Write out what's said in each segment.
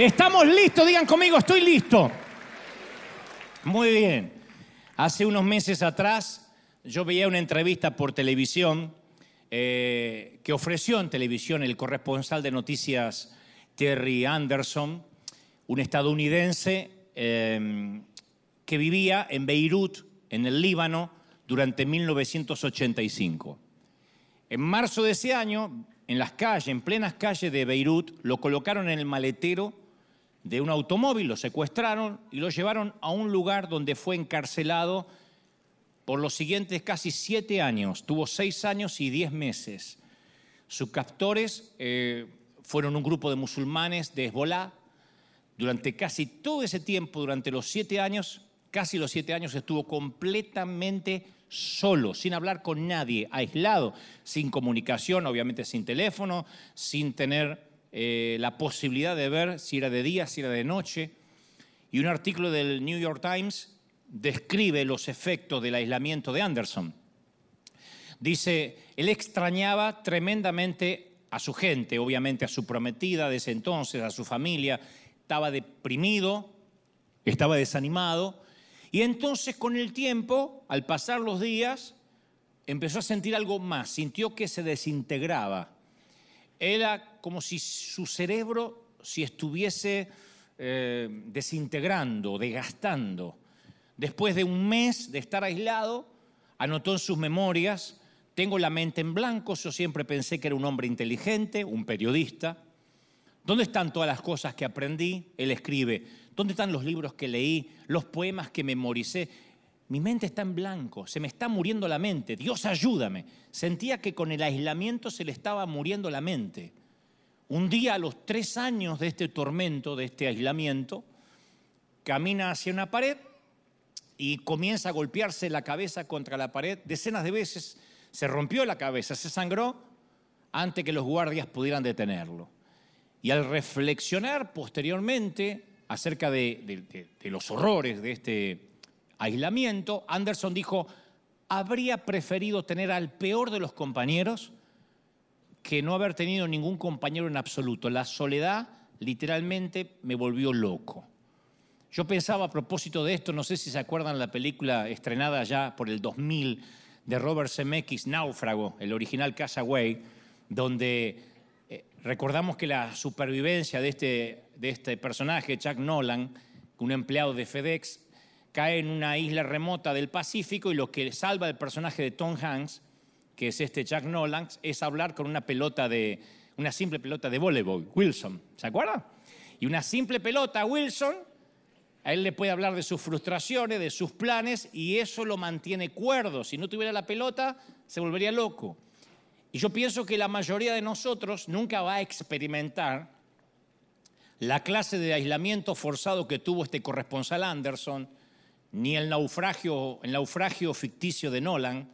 Estamos listos, digan conmigo, estoy listo. Muy bien. Hace unos meses atrás yo veía una entrevista por televisión eh, que ofreció en televisión el corresponsal de noticias Terry Anderson, un estadounidense eh, que vivía en Beirut, en el Líbano, durante 1985. En marzo de ese año, en las calles, en plenas calles de Beirut, lo colocaron en el maletero de un automóvil, lo secuestraron y lo llevaron a un lugar donde fue encarcelado por los siguientes casi siete años. Tuvo seis años y diez meses. Sus captores eh, fueron un grupo de musulmanes de Hezbollah. Durante casi todo ese tiempo, durante los siete años, casi los siete años, estuvo completamente solo, sin hablar con nadie, aislado, sin comunicación, obviamente sin teléfono, sin tener eh, la posibilidad de ver si era de día, si era de noche. Y un artículo del New York Times describe los efectos del aislamiento de Anderson. Dice, él extrañaba tremendamente a su gente, obviamente a su prometida de ese entonces, a su familia, estaba deprimido, estaba desanimado, y entonces con el tiempo, al pasar los días, empezó a sentir algo más, sintió que se desintegraba. Era como si su cerebro se estuviese eh, desintegrando, desgastando. Después de un mes de estar aislado, anotó en sus memorias, tengo la mente en blanco, yo siempre pensé que era un hombre inteligente, un periodista. ¿Dónde están todas las cosas que aprendí? Él escribe, ¿dónde están los libros que leí, los poemas que memoricé? Mi mente está en blanco, se me está muriendo la mente, Dios ayúdame. Sentía que con el aislamiento se le estaba muriendo la mente. Un día a los tres años de este tormento, de este aislamiento, camina hacia una pared y comienza a golpearse la cabeza contra la pared decenas de veces. Se rompió la cabeza, se sangró antes que los guardias pudieran detenerlo. Y al reflexionar posteriormente acerca de, de los horrores de este aislamiento, Anderson dijo, habría preferido tener al peor de los compañeros que no haber tenido ningún compañero en absoluto. La soledad literalmente me volvió loco. Yo pensaba a propósito de esto, no sé si se acuerdan la película estrenada ya por el 2000 de Robert Zemeckis, Náufrago, el original Castaway, donde eh, recordamos que la supervivencia de este, de este personaje, Chuck Nolan, un empleado de FedEx, cae en una isla remota del Pacífico y lo que salva al personaje de Tom Hanks, que es este Chuck Nolan, es hablar con una pelota de, una simple pelota de voleibol, Wilson, ¿se acuerda? Y una simple pelota, Wilson, a él le puede hablar de sus frustraciones, de sus planes, y eso lo mantiene cuerdo. Si no tuviera la pelota, se volvería loco. Y yo pienso que la mayoría de nosotros nunca va a experimentar la clase de aislamiento forzado que tuvo este corresponsal Anderson, ni el naufragio, el naufragio ficticio de Nolan,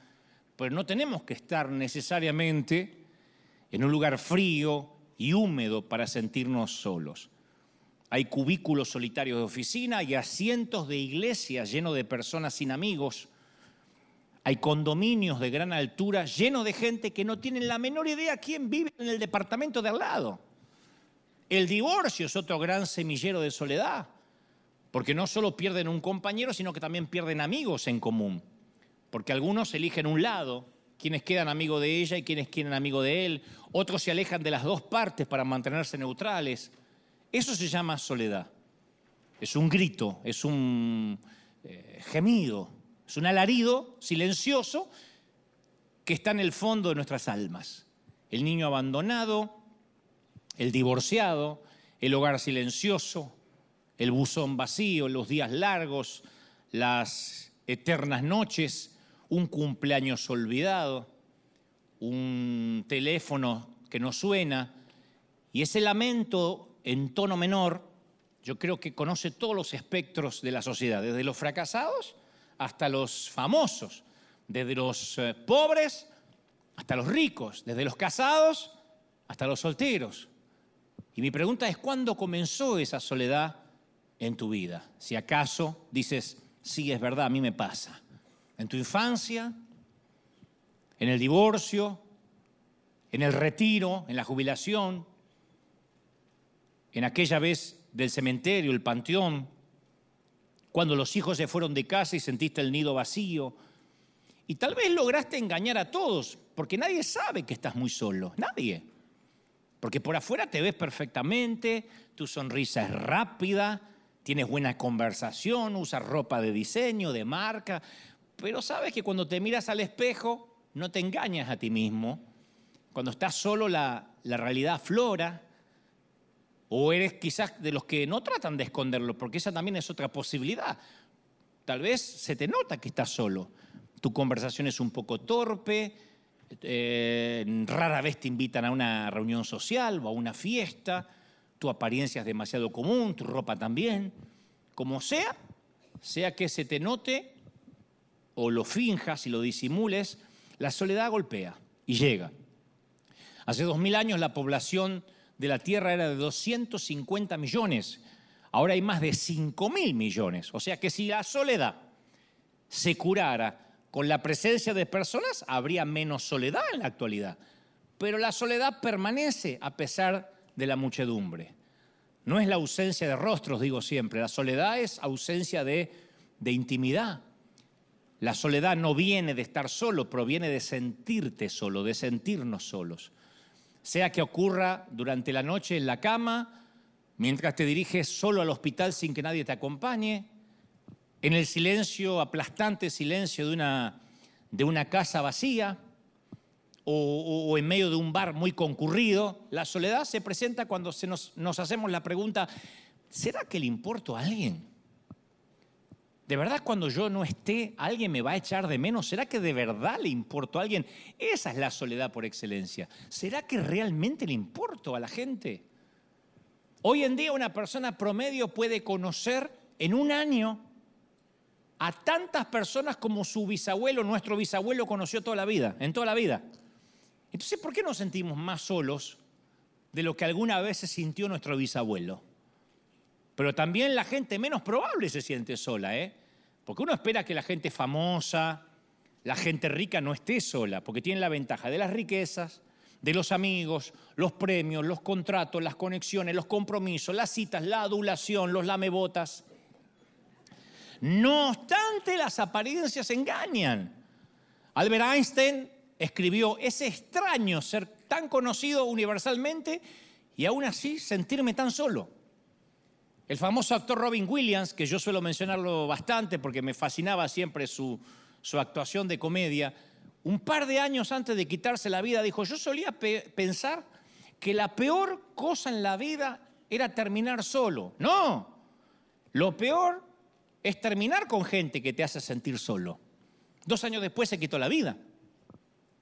pero no tenemos que estar necesariamente en un lugar frío y húmedo para sentirnos solos. Hay cubículos solitarios de oficina, hay asientos de iglesias llenos de personas sin amigos. Hay condominios de gran altura llenos de gente que no tienen la menor idea quién vive en el departamento de al lado. El divorcio es otro gran semillero de soledad, porque no solo pierden un compañero, sino que también pierden amigos en común, porque algunos eligen un lado, quienes quedan amigos de ella y quienes quieren amigo de él, otros se alejan de las dos partes para mantenerse neutrales. Eso se llama soledad. Es un grito, es un eh, gemido, es un alarido silencioso que está en el fondo de nuestras almas. El niño abandonado, el divorciado, el hogar silencioso, el buzón vacío, los días largos, las eternas noches, un cumpleaños olvidado, un teléfono que no suena, y ese lamento en tono menor, yo creo que conoce todos los espectros de la sociedad, desde los fracasados hasta los famosos, desde los eh, pobres hasta los ricos, desde los casados hasta los solteros. Y mi pregunta es, ¿cuándo comenzó esa soledad en tu vida? Si acaso dices, sí, es verdad, a mí me pasa. En tu infancia, en el divorcio, en el retiro, en la jubilación, en aquella vez del cementerio, el panteón, cuando los hijos se fueron de casa y sentiste el nido vacío. Y tal vez lograste engañar a todos, porque nadie sabe que estás muy solo, nadie. Porque por afuera te ves perfectamente, tu sonrisa es rápida, tienes buena conversación, usas ropa de diseño, de marca, pero sabes que cuando te miras al espejo no te engañas a ti mismo. Cuando estás solo la, la realidad flora. O eres quizás de los que no tratan de esconderlo, porque esa también es otra posibilidad. Tal vez se te nota que estás solo. Tu conversación es un poco torpe, eh, rara vez te invitan a una reunión social o a una fiesta, tu apariencia es demasiado común, tu ropa también. Como sea, sea que se te note o lo finjas y lo disimules, la soledad golpea y llega. Hace dos mil años la población de la Tierra era de 250 millones, ahora hay más de 5 mil millones. O sea que si la soledad se curara con la presencia de personas, habría menos soledad en la actualidad. Pero la soledad permanece a pesar de la muchedumbre. No es la ausencia de rostros, digo siempre, la soledad es ausencia de, de intimidad. La soledad no viene de estar solo, proviene de sentirte solo, de sentirnos solos. Sea que ocurra durante la noche en la cama, mientras te diriges solo al hospital sin que nadie te acompañe, en el silencio, aplastante silencio de una, de una casa vacía o, en medio de un bar muy concurrido, la soledad se presenta cuando se nos, nos hacemos la pregunta, ¿será que le importo a alguien? ¿De verdad cuando yo no esté, alguien me va a echar de menos? ¿Será que de verdad le importo a alguien? Esa es la soledad por excelencia. ¿Será que realmente le importo a la gente? Hoy en día una persona promedio puede conocer en un año a tantas personas como su bisabuelo, nuestro bisabuelo conoció toda la vida, en toda la vida. Entonces, ¿por qué nos sentimos más solos de lo que alguna vez se sintió nuestro bisabuelo? Pero también la gente menos probable se siente sola, ¿eh? Porque uno espera que la gente famosa, la gente rica no esté sola, porque tiene la ventaja de las riquezas, de los amigos, los premios, los contratos, las conexiones, los compromisos, las citas, la adulación, los lamebotas. No obstante, las apariencias engañan. Albert Einstein escribió, es extraño ser tan conocido universalmente y aún así sentirme tan solo. El famoso actor Robin Williams, que yo suelo mencionarlo bastante porque me fascinaba siempre su, su actuación de comedia, un par de años antes de quitarse la vida dijo, yo solía pensar que la peor cosa en la vida era terminar solo. No, lo peor es terminar con gente que te hace sentir solo. Dos años después se quitó la vida.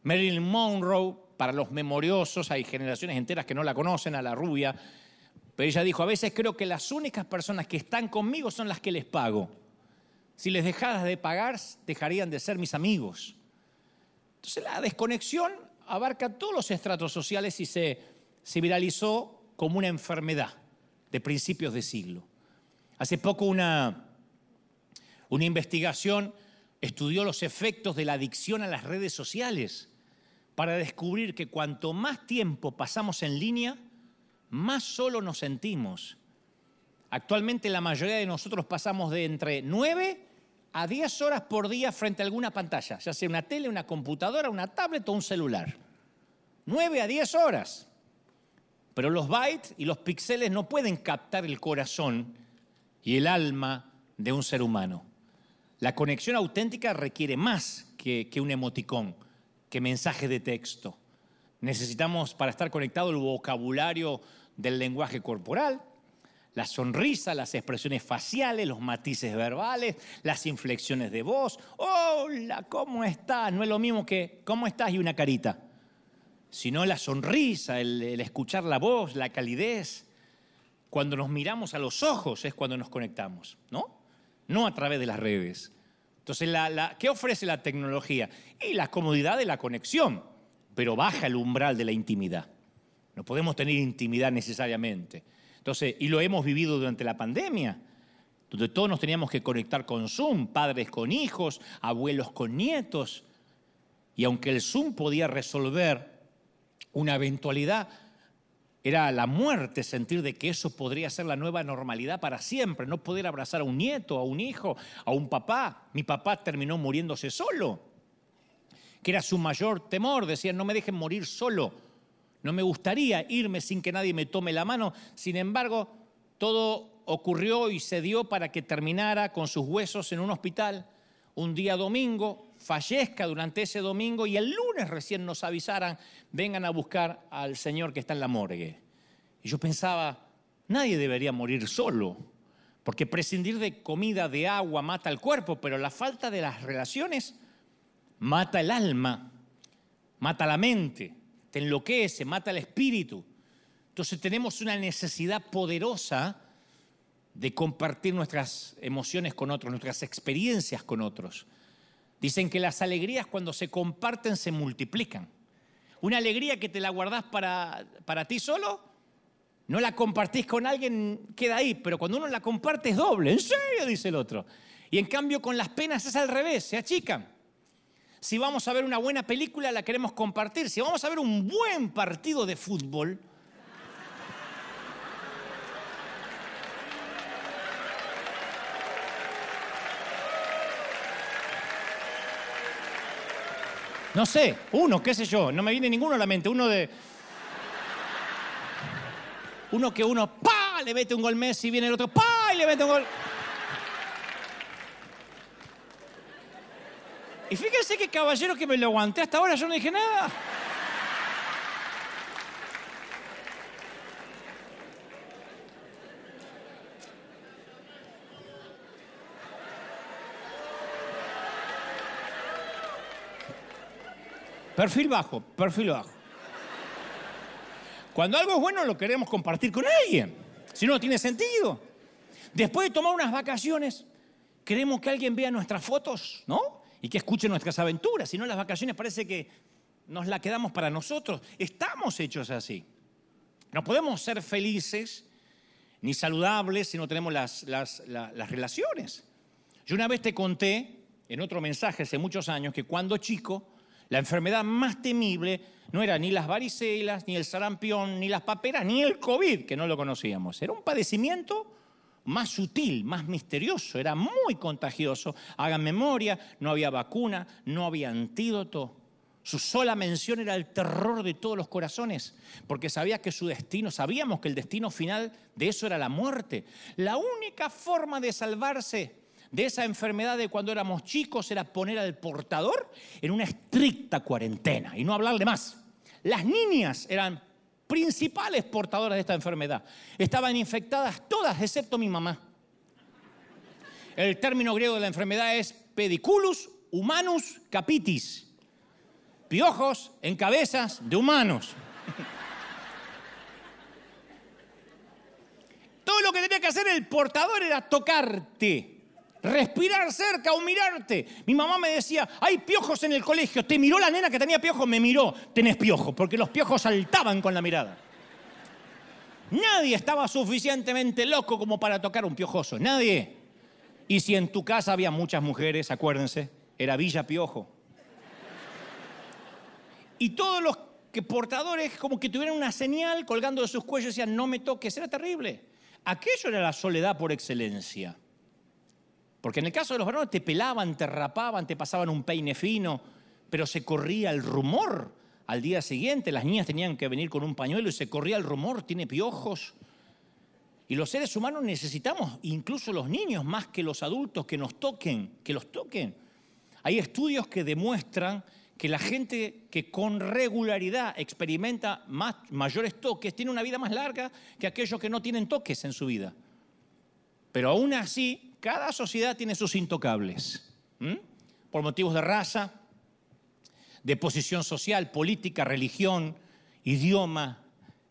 Marilyn Monroe, para los memoriosos, hay generaciones enteras que no la conocen, a la rubia, pero ella dijo, a veces creo que las únicas personas que están conmigo son las que les pago. Si les dejaras de pagar, dejarían de ser mis amigos. Entonces la desconexión abarca todos los estratos sociales y se, se viralizó como una enfermedad de principios de siglo. Hace poco una, una investigación estudió los efectos de la adicción a las redes sociales para descubrir que cuanto más tiempo pasamos en línea, más solo nos sentimos. Actualmente la mayoría de nosotros pasamos de entre 9 a 10 horas por día frente a alguna pantalla, ya sea una tele, una computadora, una tablet o un celular. 9 a 10 horas. Pero los bytes y los píxeles no pueden captar el corazón y el alma de un ser humano. La conexión auténtica requiere más que, un emoticón, que mensaje de texto. Necesitamos para estar conectado el vocabulario del lenguaje corporal, la sonrisa, las expresiones faciales, los matices verbales, las inflexiones de voz. Hola, ¿cómo estás? No es lo mismo que ¿cómo estás? y una carita, sino la sonrisa, el, el escuchar la voz, la calidez. Cuando nos miramos a los ojos es cuando nos conectamos, ¿no? No a través de las redes. Entonces, ¿qué ofrece la tecnología? Y la comodidad de la conexión, pero baja el umbral de la intimidad. No podemos tener intimidad necesariamente. Entonces, y lo hemos vivido durante la pandemia, donde todos nos teníamos que conectar con Zoom, padres con hijos, abuelos con nietos. Y aunque el Zoom podía resolver una eventualidad, Era la muerte sentir de que eso podría ser la nueva normalidad para siempre, no poder abrazar a un nieto, a un hijo, a un papá. Mi papá terminó muriéndose solo, que era su mayor temor. Decían, no me dejen morir solo. No me gustaría irme sin que nadie me tome la mano. Sin embargo, todo ocurrió y se dio para que terminara con sus huesos en un hospital un día domingo, fallezca durante ese domingo y el lunes recién nos avisaran, vengan a buscar al Señor que está en la morgue. Y yo pensaba, nadie debería morir solo, porque prescindir de comida, de agua, mata el cuerpo, pero la falta de las relaciones mata el alma, mata la mente, te enloquece, mata el espíritu. Entonces tenemos una necesidad poderosa de compartir nuestras emociones con otros, nuestras experiencias con otros. Dicen que las alegrías cuando se comparten se multiplican. Una alegría que te la guardás para, para ti solo, no la compartís con alguien, queda ahí, pero cuando uno la comparte es doble. ¿En serio? Dice el otro. Y en cambio con las penas es al revés, se achican. Si vamos a ver una buena película, la queremos compartir. Si vamos a ver un buen partido de fútbol, No sé, uno, qué sé yo, no me viene ninguno a la mente, uno de... Uno que uno, pa, le mete un gol Messi, viene el otro, pa, y le mete un gol... Y fíjense que caballero que me lo aguanté hasta ahora, yo no dije nada. Perfil bajo, perfil bajo. Cuando algo es bueno lo queremos compartir con alguien, si no, no tiene sentido. Después de tomar unas vacaciones, queremos que alguien vea nuestras fotos, ¿no? Y que escuche nuestras aventuras. Si no, las vacaciones parece que nos las quedamos para nosotros. Estamos hechos así. No podemos ser felices ni saludables si no tenemos las, las, las relaciones. Yo una vez te conté, en otro mensaje hace muchos años, que cuando chico la enfermedad más temible no era ni las varicelas, ni el sarampión, ni las paperas, ni el COVID, que no lo conocíamos. Era un padecimiento más sutil, más misterioso, era muy contagioso. Hagan memoria, no había vacuna, no había antídoto. Su sola mención era el terror de todos los corazones, porque sabía que su destino, sabíamos que el destino final de eso era la muerte. La única forma de salvarse de esa enfermedad de cuando éramos chicos era poner al portador en una estricta cuarentena y no hablarle más. Las niñas eran principales portadoras de esta enfermedad. Estaban infectadas todas excepto mi mamá. El término griego de la enfermedad es pediculus humanus capitis. Piojos en cabezas de humanos. Todo lo que tenía que hacer el portador era tocarte respirar cerca o mirarte. Mi mamá me decía, hay piojos en el colegio. Te miró la nena que tenía piojos, me miró, tenés piojos, porque los piojos saltaban con la mirada. Nadie estaba suficientemente loco como para tocar un piojoso, nadie. Y si en tu casa había muchas mujeres, acuérdense, era Villa Piojo. Y todos los que portadores como que tuvieran una señal colgando de sus cuellos decían, no me toques, era terrible. Aquello era la soledad por excelencia. Porque en el caso de los varones te pelaban, te rapaban, te pasaban un peine fino, pero se corría el rumor al día siguiente. Las niñas tenían que venir con un pañuelo y se corría el rumor, tiene piojos. Y los seres humanos necesitamos, incluso los niños, más que los adultos, que nos toquen, que los toquen. Hay estudios que demuestran que la gente que con regularidad experimenta más, mayores toques tiene una vida más larga que aquellos que no tienen toques en su vida. Pero aún así, cada sociedad tiene sus intocables, por motivos de raza, de posición social, política, religión, idioma,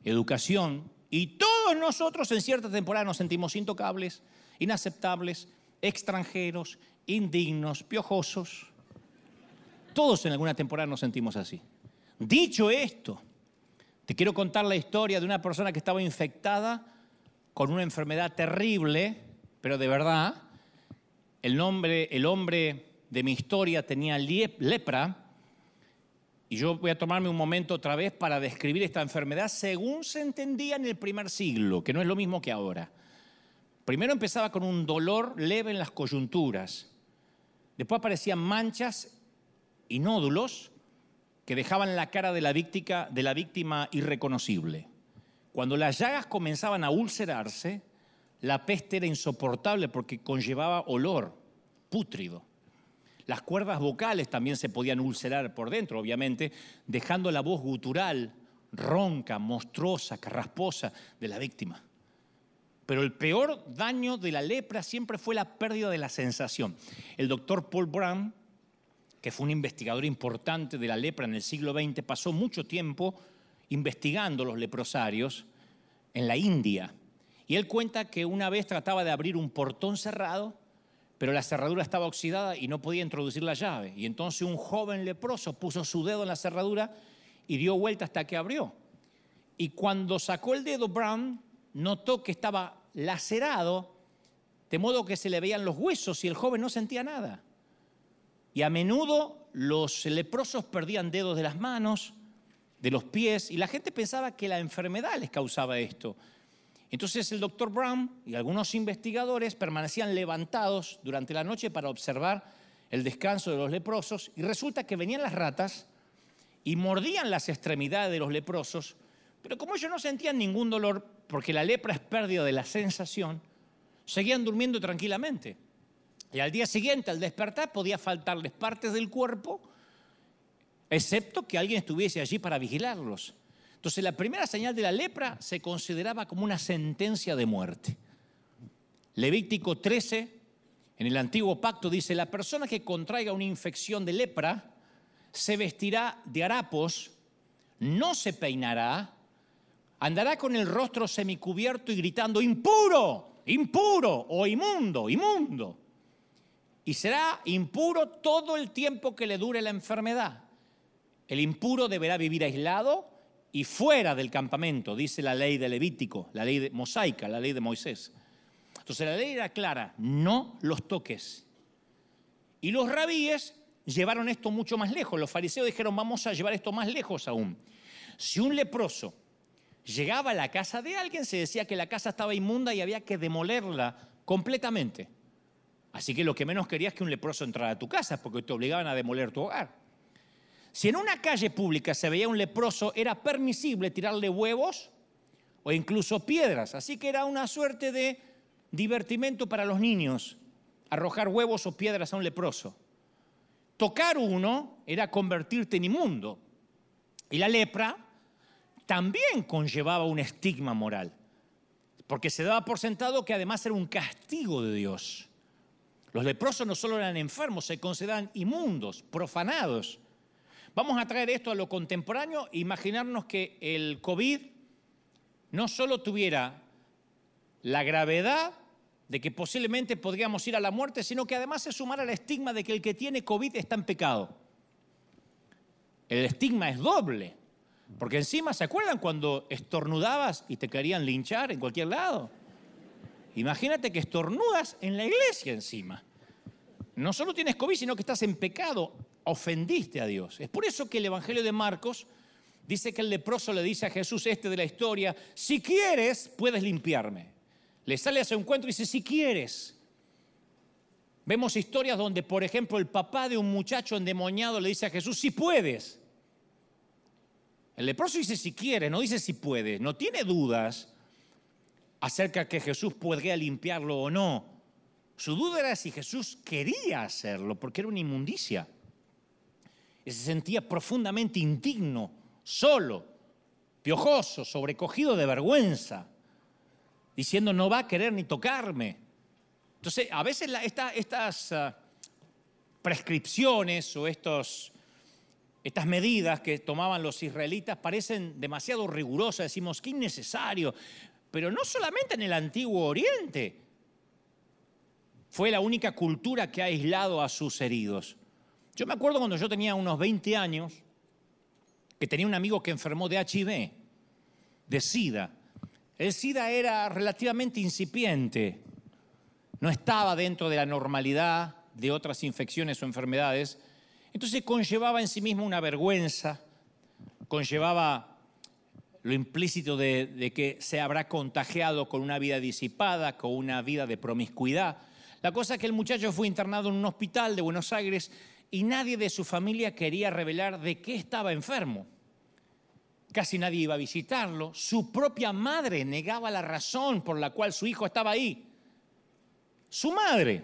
educación. Y todos nosotros en cierta temporada nos sentimos intocables, inaceptables, extranjeros, indignos, piojosos. Todos en alguna temporada nos sentimos así. Dicho esto, te quiero contar la historia de una persona que estaba infectada con una enfermedad terrible pero de verdad, el, nombre, el hombre de mi historia tenía lepra y yo voy a tomarme un momento otra vez para describir esta enfermedad según se entendía en el primer siglo, que no es lo mismo que ahora. Primero empezaba con un dolor leve en las coyunturas, después aparecían manchas y nódulos que dejaban la cara de la víctima, de la víctima irreconocible. Cuando las llagas comenzaban a ulcerarse, la peste era insoportable porque conllevaba olor pútrido. Las cuerdas vocales también se podían ulcerar por dentro, obviamente, dejando la voz gutural, ronca, monstruosa, carrasposa de la víctima. Pero el peor daño de la lepra siempre fue la pérdida de la sensación. El doctor Paul Brown, que fue un investigador importante de la lepra en el siglo XX, pasó mucho tiempo investigando los leprosarios en la India. Y él cuenta que una vez trataba de abrir un portón cerrado pero la cerradura estaba oxidada y no podía introducir la llave. Y entonces un joven leproso puso su dedo en la cerradura y dio vuelta hasta que abrió. Y cuando sacó el dedo Brown, notó que estaba lacerado, de modo que se le veían los huesos y el joven no sentía nada. Y a menudo los leprosos perdían dedos de las manos, de los pies, y la gente pensaba que la enfermedad les causaba esto. Entonces el doctor Brown y algunos investigadores permanecían levantados durante la noche para observar el descanso de los leprosos y resulta que venían las ratas y mordían las extremidades de los leprosos, pero como ellos no sentían ningún dolor, porque la lepra es pérdida de la sensación, seguían durmiendo tranquilamente. Y al día siguiente, al despertar, podía faltarles partes del cuerpo, excepto que alguien estuviese allí para vigilarlos. Entonces la primera señal de la lepra se consideraba como una sentencia de muerte. Levítico 13, en el antiguo pacto, dice, la persona que contraiga una infección de lepra se vestirá de harapos, no se peinará, andará con el rostro semicubierto y gritando, impuro, impuro o inmundo, inmundo. Y será impuro todo el tiempo que le dure la enfermedad. El impuro deberá vivir aislado y fuera del campamento, dice la ley de Levítico, la ley de mosaica, la ley de Moisés. Entonces la ley era clara, no los toques. Y los rabíes llevaron esto mucho más lejos. Los fariseos dijeron, vamos a llevar esto más lejos aún. Si un leproso llegaba a la casa de alguien, se decía que la casa estaba inmunda y había que demolerla completamente. Así que lo que menos querías es que un leproso entrara a tu casa, porque te obligaban a demoler tu hogar. Si en una calle pública se veía un leproso, era permisible tirarle huevos o incluso piedras. Así que era una suerte de divertimento para los niños, arrojar huevos o piedras a un leproso. Tocar uno era convertirte en inmundo. Y la lepra también conllevaba un estigma moral, porque se daba por sentado que además era un castigo de Dios. Los leprosos no solo eran enfermos, se consideraban inmundos, profanados. Vamos a traer esto a lo contemporáneo e imaginarnos que el COVID no solo tuviera la gravedad de que posiblemente podríamos ir a la muerte, sino que además se sumara el estigma de que el que tiene COVID está en pecado. El estigma es doble, porque encima, ¿se acuerdan cuando estornudabas y te querían linchar en cualquier lado? Imagínate que estornudas en la iglesia encima. No solo tienes COVID, sino que estás en pecado ofendiste a Dios. Es por eso que el Evangelio de Marcos dice que el leproso le dice a Jesús este de la historia, si quieres, puedes limpiarme. Le sale a su encuentro y dice, si quieres. Vemos historias donde, por ejemplo, el papá de un muchacho endemoniado le dice a Jesús, si puedes. El leproso dice si quieres, no dice si puedes, no tiene dudas acerca de que Jesús podría limpiarlo o no. Su duda era si Jesús quería hacerlo, porque era una inmundicia y se sentía profundamente indigno, solo, piojoso, sobrecogido de vergüenza, diciendo no va a querer ni tocarme. Entonces, a veces estas ah, prescripciones o estos, estas medidas que tomaban los israelitas parecen demasiado rigurosas, decimos que innecesario, pero no solamente en el antiguo Oriente fue la única cultura que ha aislado a sus heridos. Yo me acuerdo cuando yo tenía unos 20 años, que tenía un amigo que enfermó de HIV, de SIDA. El SIDA era relativamente incipiente, no estaba dentro de la normalidad de otras infecciones o enfermedades. Entonces conllevaba en sí mismo una vergüenza, conllevaba lo implícito de, que se habrá contagiado con una vida disipada, con una vida de promiscuidad. La cosa es que el muchacho fue internado en un hospital de Buenos Aires y nadie de su familia quería revelar de qué estaba enfermo. Casi nadie iba a visitarlo. Su propia madre negaba la razón por la cual su hijo estaba ahí. Su madre,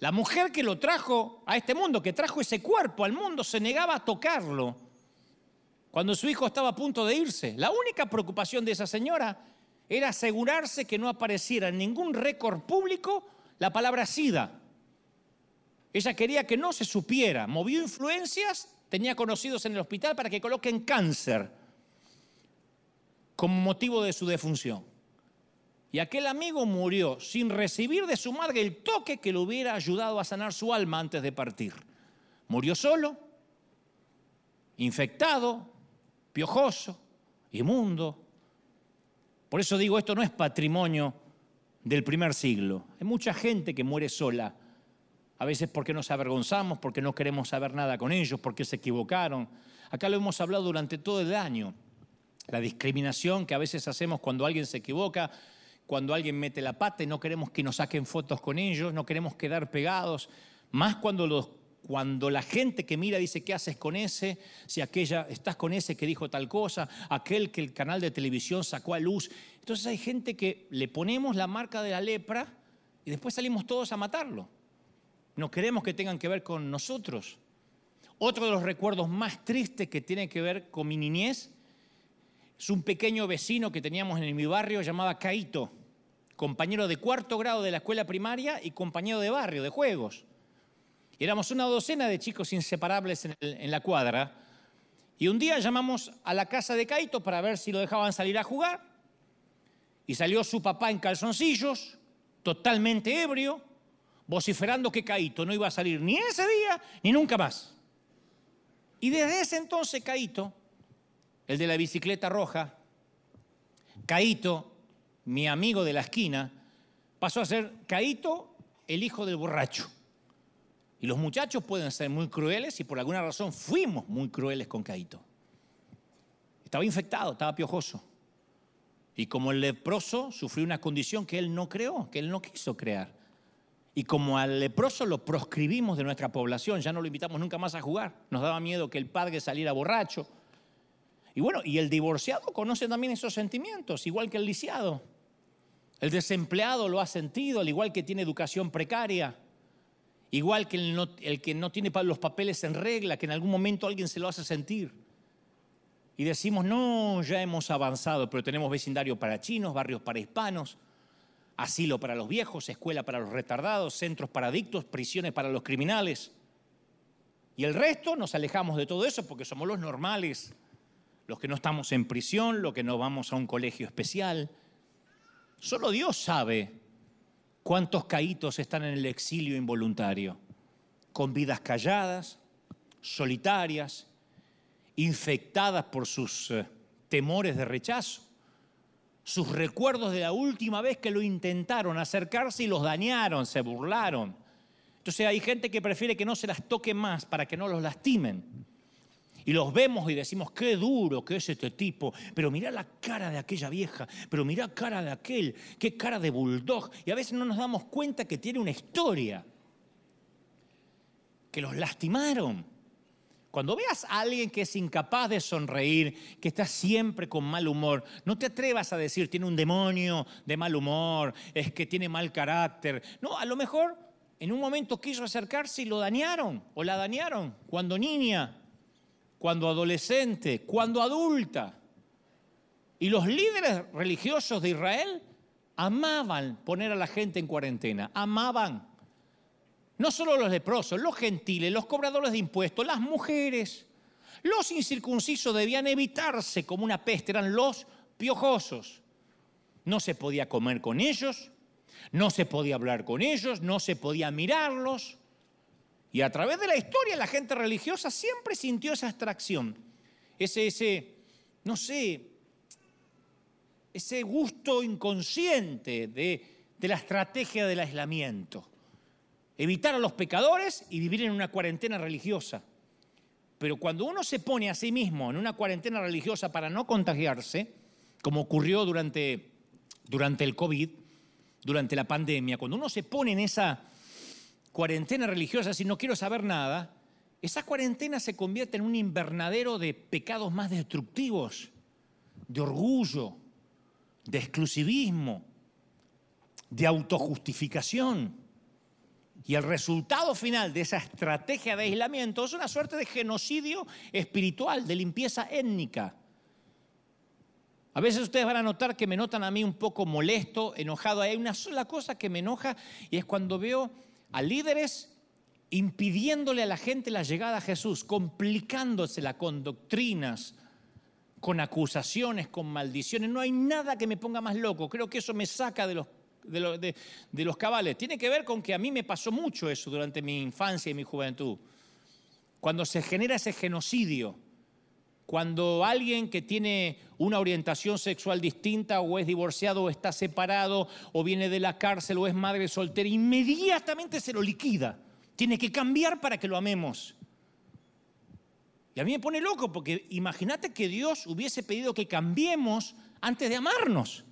la mujer que lo trajo a este mundo, que trajo ese cuerpo al mundo, se negaba a tocarlo cuando su hijo estaba a punto de irse. La única preocupación de esa señora era asegurarse que no apareciera en ningún récord público la palabra SIDA. Ella quería que no se supiera, movió influencias, tenía conocidos en el hospital para que coloquen cáncer como motivo de su defunción. Y aquel amigo murió sin recibir de su madre el toque que le hubiera ayudado a sanar su alma antes de partir. Murió solo, infectado, piojoso, inmundo. Por eso digo, esto no es patrimonio del primer siglo. Hay mucha gente que muere sola. A veces porque nos avergonzamos, porque no queremos saber nada con ellos, porque se equivocaron. Acá lo hemos hablado durante todo el año. La discriminación que a veces hacemos cuando alguien se equivoca cuando alguien mete la pata y no queremos que nos saquen fotos con ellos, no queremos quedar pegados, más cuando, los, cuando la gente que mira dice, ¿qué haces con ese? Si aquella, estás con ese que dijo tal cosa, aquel que el canal de televisión sacó a luz. Entonces hay gente que le ponemos la marca de la lepra y después salimos todos a matarlo. No queremos que tengan que ver con nosotros. Otro de los recuerdos más tristes que tiene que ver con mi niñez es un pequeño vecino que teníamos en mi barrio llamado Caito compañero de cuarto grado de la escuela primaria y compañero de barrio, de juegos. éramos una docena de chicos inseparables en, la cuadra. Y un día llamamos a la casa de Caito para ver si lo dejaban salir a jugar. Y salió su papá en calzoncillos, totalmente ebrio, vociferando que Caito no iba a salir ni ese día ni nunca más. Y desde ese entonces Caito, el de la bicicleta roja, Caito, mi amigo de la esquina, pasó a ser Caito, el hijo del borracho. Y los muchachos pueden ser muy crueles y por alguna razón fuimos muy crueles con Caito. Estaba infectado, estaba piojoso. Y como el leproso sufrió una condición que él no creó, que él no quiso crear. Y como al leproso lo proscribimos de nuestra población, ya no lo invitamos nunca más a jugar. Nos daba miedo que el padre saliera borracho. Y bueno, y el divorciado conoce también esos sentimientos, igual que el lisiado. El desempleado lo ha sentido, al igual que tiene educación precaria, igual que el, que no tiene los papeles en regla, que en algún momento alguien se lo hace sentir. Y decimos, no, ya hemos avanzado, pero tenemos vecindario para chinos, barrios para hispanos, asilo para los viejos, escuela para los retardados, centros para adictos, prisiones para los criminales. Y el resto nos alejamos de todo eso porque somos los normales, los que no estamos en prisión, los que no vamos a un colegio especial, Solo Dios sabe cuántos caítos están en el exilio involuntario, con vidas calladas, solitarias, infectadas por sus eh, temores de rechazo, sus recuerdos de la última vez que lo intentaron acercarse y los dañaron, se burlaron. Entonces hay gente que prefiere que no se las toque más para que no los lastimen. Y los vemos y decimos, qué duro que es este tipo, pero mira la cara de aquella vieja, pero mira la cara de aquel, qué cara de bulldog. Y a veces no nos damos cuenta que tiene una historia, que los lastimaron. Cuando veas a alguien que es incapaz de sonreír, que está siempre con mal humor, no te atrevas a decir tiene un demonio de mal humor, es que tiene mal carácter. No, a lo mejor en un momento quiso acercarse y lo dañaron o la dañaron cuando niña cuando adolescente, cuando adulta. Y los líderes religiosos de Israel amaban poner a la gente en cuarentena, amaban. No solo los leprosos, los gentiles, los cobradores de impuestos, las mujeres. Los incircuncisos debían evitarse como una peste, eran los piojosos. No se podía comer con ellos, no se podía hablar con ellos, no se podía mirarlos. Y a través de la historia la gente religiosa siempre sintió esa abstracción, ese, ese, no sé, ese gusto inconsciente de, de la estrategia del aislamiento. Evitar a los pecadores y vivir en una cuarentena religiosa. Pero cuando uno se pone a sí mismo en una cuarentena religiosa para no contagiarse, como ocurrió durante, durante el COVID, durante la pandemia, cuando uno se pone en esa cuarentena religiosa, si no quiero saber nada, esa cuarentena se convierte en un invernadero de pecados más destructivos, de orgullo, de exclusivismo, de autojustificación. Y el resultado final de esa estrategia de aislamiento es una suerte de genocidio espiritual, de limpieza étnica. A veces ustedes van a notar que me notan a mí un poco molesto, enojado. Hay una sola cosa que me enoja y es cuando veo a líderes impidiéndole a la gente la llegada a Jesús, complicándosela con doctrinas, con acusaciones, con maldiciones. No hay nada que me ponga más loco. Creo que eso me saca de los, de, los cabales. Tiene que ver con que a mí me pasó mucho eso durante mi infancia y mi juventud. Cuando se genera ese genocidio, cuando alguien que tiene una orientación sexual distinta o es divorciado o está separado o viene de la cárcel o es madre soltera, inmediatamente se lo liquida tiene que cambiar para que lo amemos. Y a mí me pone loco porque imagínate que Dios hubiese pedido que cambiemos antes de amarnos.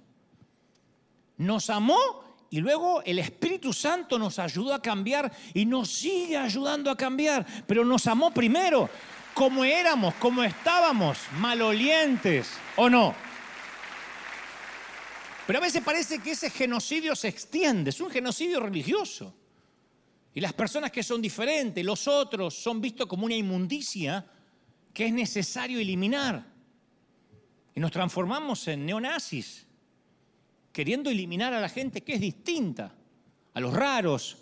Nos amó y luego el Espíritu Santo nos ayudó a cambiar y nos sigue ayudando a cambiar, pero nos amó primero, como éramos, como estábamos, malolientes, ¿o no? Pero a veces parece que ese genocidio se extiende, es un genocidio religioso. Y las personas que son diferentes, los otros, son vistos como una inmundicia que es necesario eliminar. Y nos transformamos en neonazis, queriendo eliminar a la gente que es distinta, a los raros,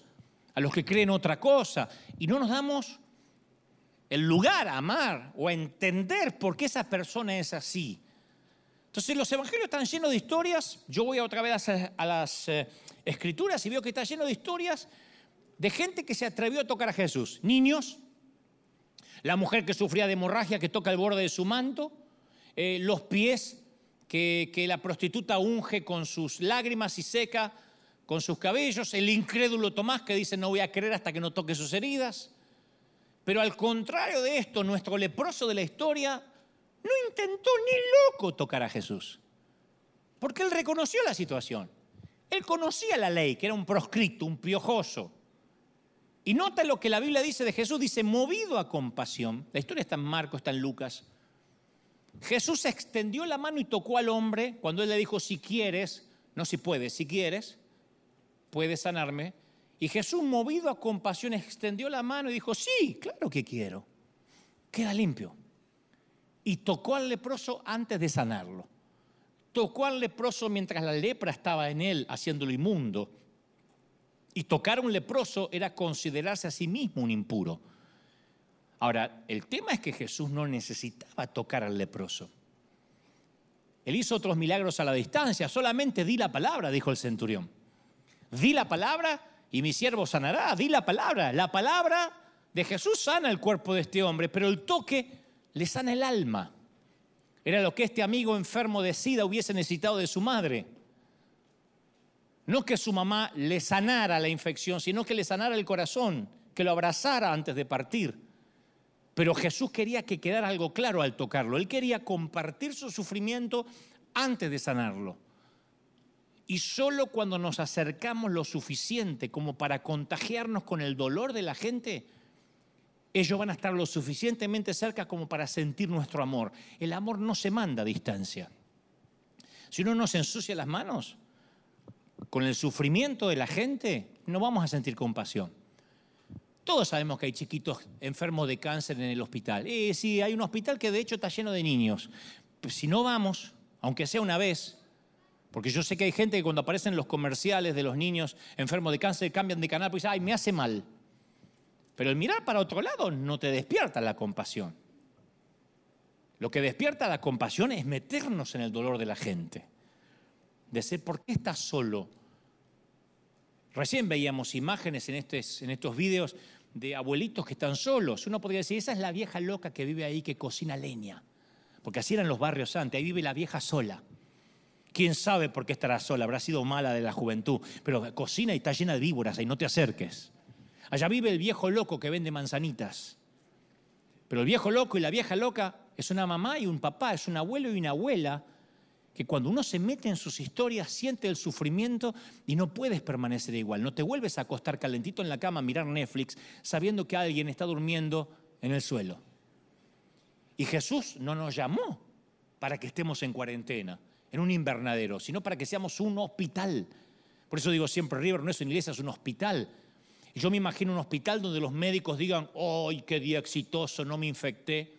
a los que creen otra cosa. Y no nos damos el lugar a amar o a entender por qué esa persona es así. Entonces los evangelios están llenos de historias. Yo voy otra vez a, las eh, escrituras y veo que está lleno de historias de gente que se atrevió a tocar a Jesús. Niños, la mujer que sufría de hemorragia que toca el borde de su manto, eh, los pies que, la prostituta unge con sus lágrimas y seca con sus cabellos, el incrédulo Tomás que dice no voy a creer hasta que no toque sus heridas. Pero al contrario de esto, nuestro leproso de la historia no intentó ni loco tocar a Jesús, porque él reconoció la situación. Él conocía la ley, que era un proscrito, un piojoso. Y nota lo que la Biblia dice de Jesús, dice, movido a compasión. La historia está en Marcos, está en Lucas. Jesús extendió la mano y tocó al hombre cuando él le dijo, si quieres, no si puedes, si quieres, puedes sanarme. Y Jesús, movido a compasión, extendió la mano y dijo, sí, claro que quiero. Queda limpio. Y tocó al leproso antes de sanarlo. Tocó al leproso mientras la lepra estaba en él, haciéndolo inmundo. Y tocar a un leproso era considerarse a sí mismo un impuro. Ahora, el tema es que Jesús no necesitaba tocar al leproso. Él hizo otros milagros a la distancia, solamente di la palabra, dijo el centurión. Di la palabra y mi siervo sanará, di la palabra. La palabra de Jesús sana el cuerpo de este hombre, pero el toque le sana el alma. Era lo que este amigo enfermo de sida hubiese necesitado de su madre. No que su mamá le sanara la infección, sino que le sanara el corazón, que lo abrazara antes de partir. Pero Jesús quería que quedara algo claro al tocarlo. Él quería compartir su sufrimiento antes de sanarlo. Y solo cuando nos acercamos lo suficiente como para contagiarnos con el dolor de la gente, ellos van a estar lo suficientemente cerca como para sentir nuestro amor. El amor no se manda a distancia. Si uno no se ensucia las manos, con el sufrimiento de la gente, no vamos a sentir compasión. Todos sabemos que hay chiquitos enfermos de cáncer en el hospital. Y sí, hay un hospital que de hecho está lleno de niños. si no vamos, aunque sea una vez, porque yo sé que hay gente que cuando aparecen los comerciales de los niños enfermos de cáncer cambian de canal dicen, ay, me hace mal. Pero el mirar para otro lado no te despierta la compasión. Lo que despierta la compasión es meternos en el dolor de la gente de ser, ¿por qué estás solo? Recién veíamos imágenes en, estos, en estos videos de abuelitos que están solos. Uno podría decir, esa es la vieja loca que vive ahí, que cocina leña. Porque así eran los barrios antes, ahí vive la vieja sola. ¿Quién sabe por qué estará sola? Habrá sido mala de la juventud. Pero cocina y está llena de víboras, ahí no te acerques. Allá vive el viejo loco que vende manzanitas. Pero el viejo loco y la vieja loca es una mamá y un papá, es un abuelo y una abuela que cuando uno se mete en sus historias siente el sufrimiento y no puedes permanecer igual. No te vuelves a acostar calentito en la cama a mirar Netflix sabiendo que alguien está durmiendo en el suelo. Y Jesús no nos llamó para que estemos en cuarentena, en un invernadero, sino para que seamos un hospital. Por eso digo siempre, River no es una iglesia, es un hospital. Y yo me imagino un hospital donde los médicos digan, ¡ay, qué día exitoso! No me infecté.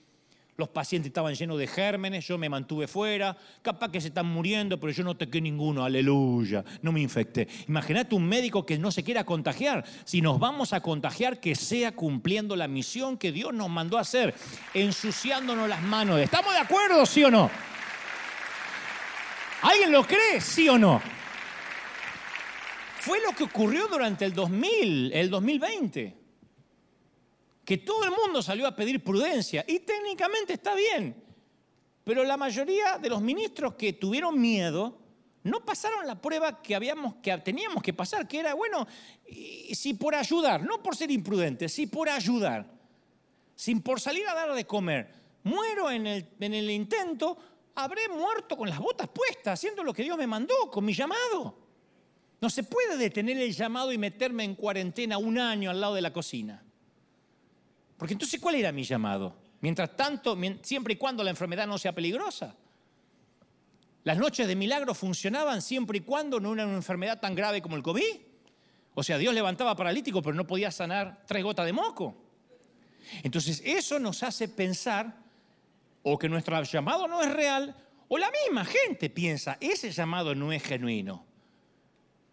Los pacientes estaban llenos de gérmenes, yo me mantuve fuera, capaz que se están muriendo, pero yo no toqué ninguno, aleluya, no me infecté. Imagínate un médico que no se quiera contagiar. Si nos vamos a contagiar, que sea cumpliendo la misión que Dios nos mandó a hacer, ensuciándonos las manos. ¿Estamos de acuerdo, sí o no? ¿Alguien lo cree, sí o no? Fue lo que ocurrió durante el 2000, el 2020 que todo el mundo salió a pedir prudencia y técnicamente está bien, pero la mayoría de los ministros que tuvieron miedo no pasaron la prueba que, habíamos, que teníamos que pasar, que era, bueno, si por ayudar, no por ser imprudente, si por ayudar, sin por salir a dar de comer, muero en el, en el intento, habré muerto con las botas puestas, haciendo lo que Dios me mandó, con mi llamado. No se puede detener el llamado y meterme en cuarentena un año al lado de la cocina. Porque entonces, ¿cuál era mi llamado? Mientras tanto, siempre y cuando la enfermedad no sea peligrosa. Las noches de milagro funcionaban siempre y cuando no era una enfermedad tan grave como el COVID. O sea, Dios levantaba paralítico, pero no podía sanar tres gotas de moco. Entonces, eso nos hace pensar o que nuestro llamado no es real, o la misma gente piensa, ese llamado no es genuino.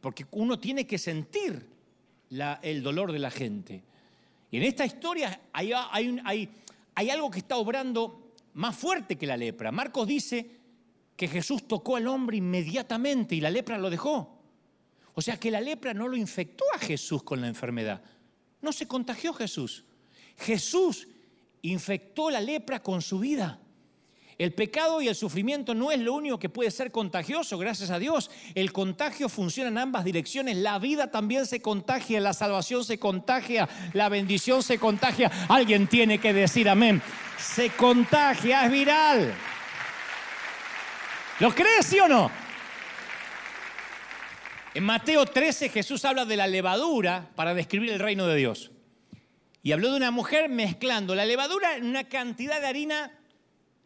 Porque uno tiene que sentir el dolor de la gente. Y en esta historia hay, hay, algo que está obrando más fuerte que la lepra. Marcos dice que Jesús tocó al hombre inmediatamente y la lepra lo dejó. O sea que la lepra no lo infectó a Jesús con la enfermedad. No se contagió Jesús. Jesús infectó la lepra con su vida. El pecado y el sufrimiento no es lo único que puede ser contagioso, gracias a Dios. El contagio funciona en ambas direcciones. La vida también se contagia, la salvación se contagia, la bendición se contagia. Alguien tiene que decir amén. Se contagia, es viral. ¿Lo crees, sí o no? En Mateo 13 Jesús habla de la levadura para describir el reino de Dios. Y habló de una mujer mezclando la levadura en una cantidad de harina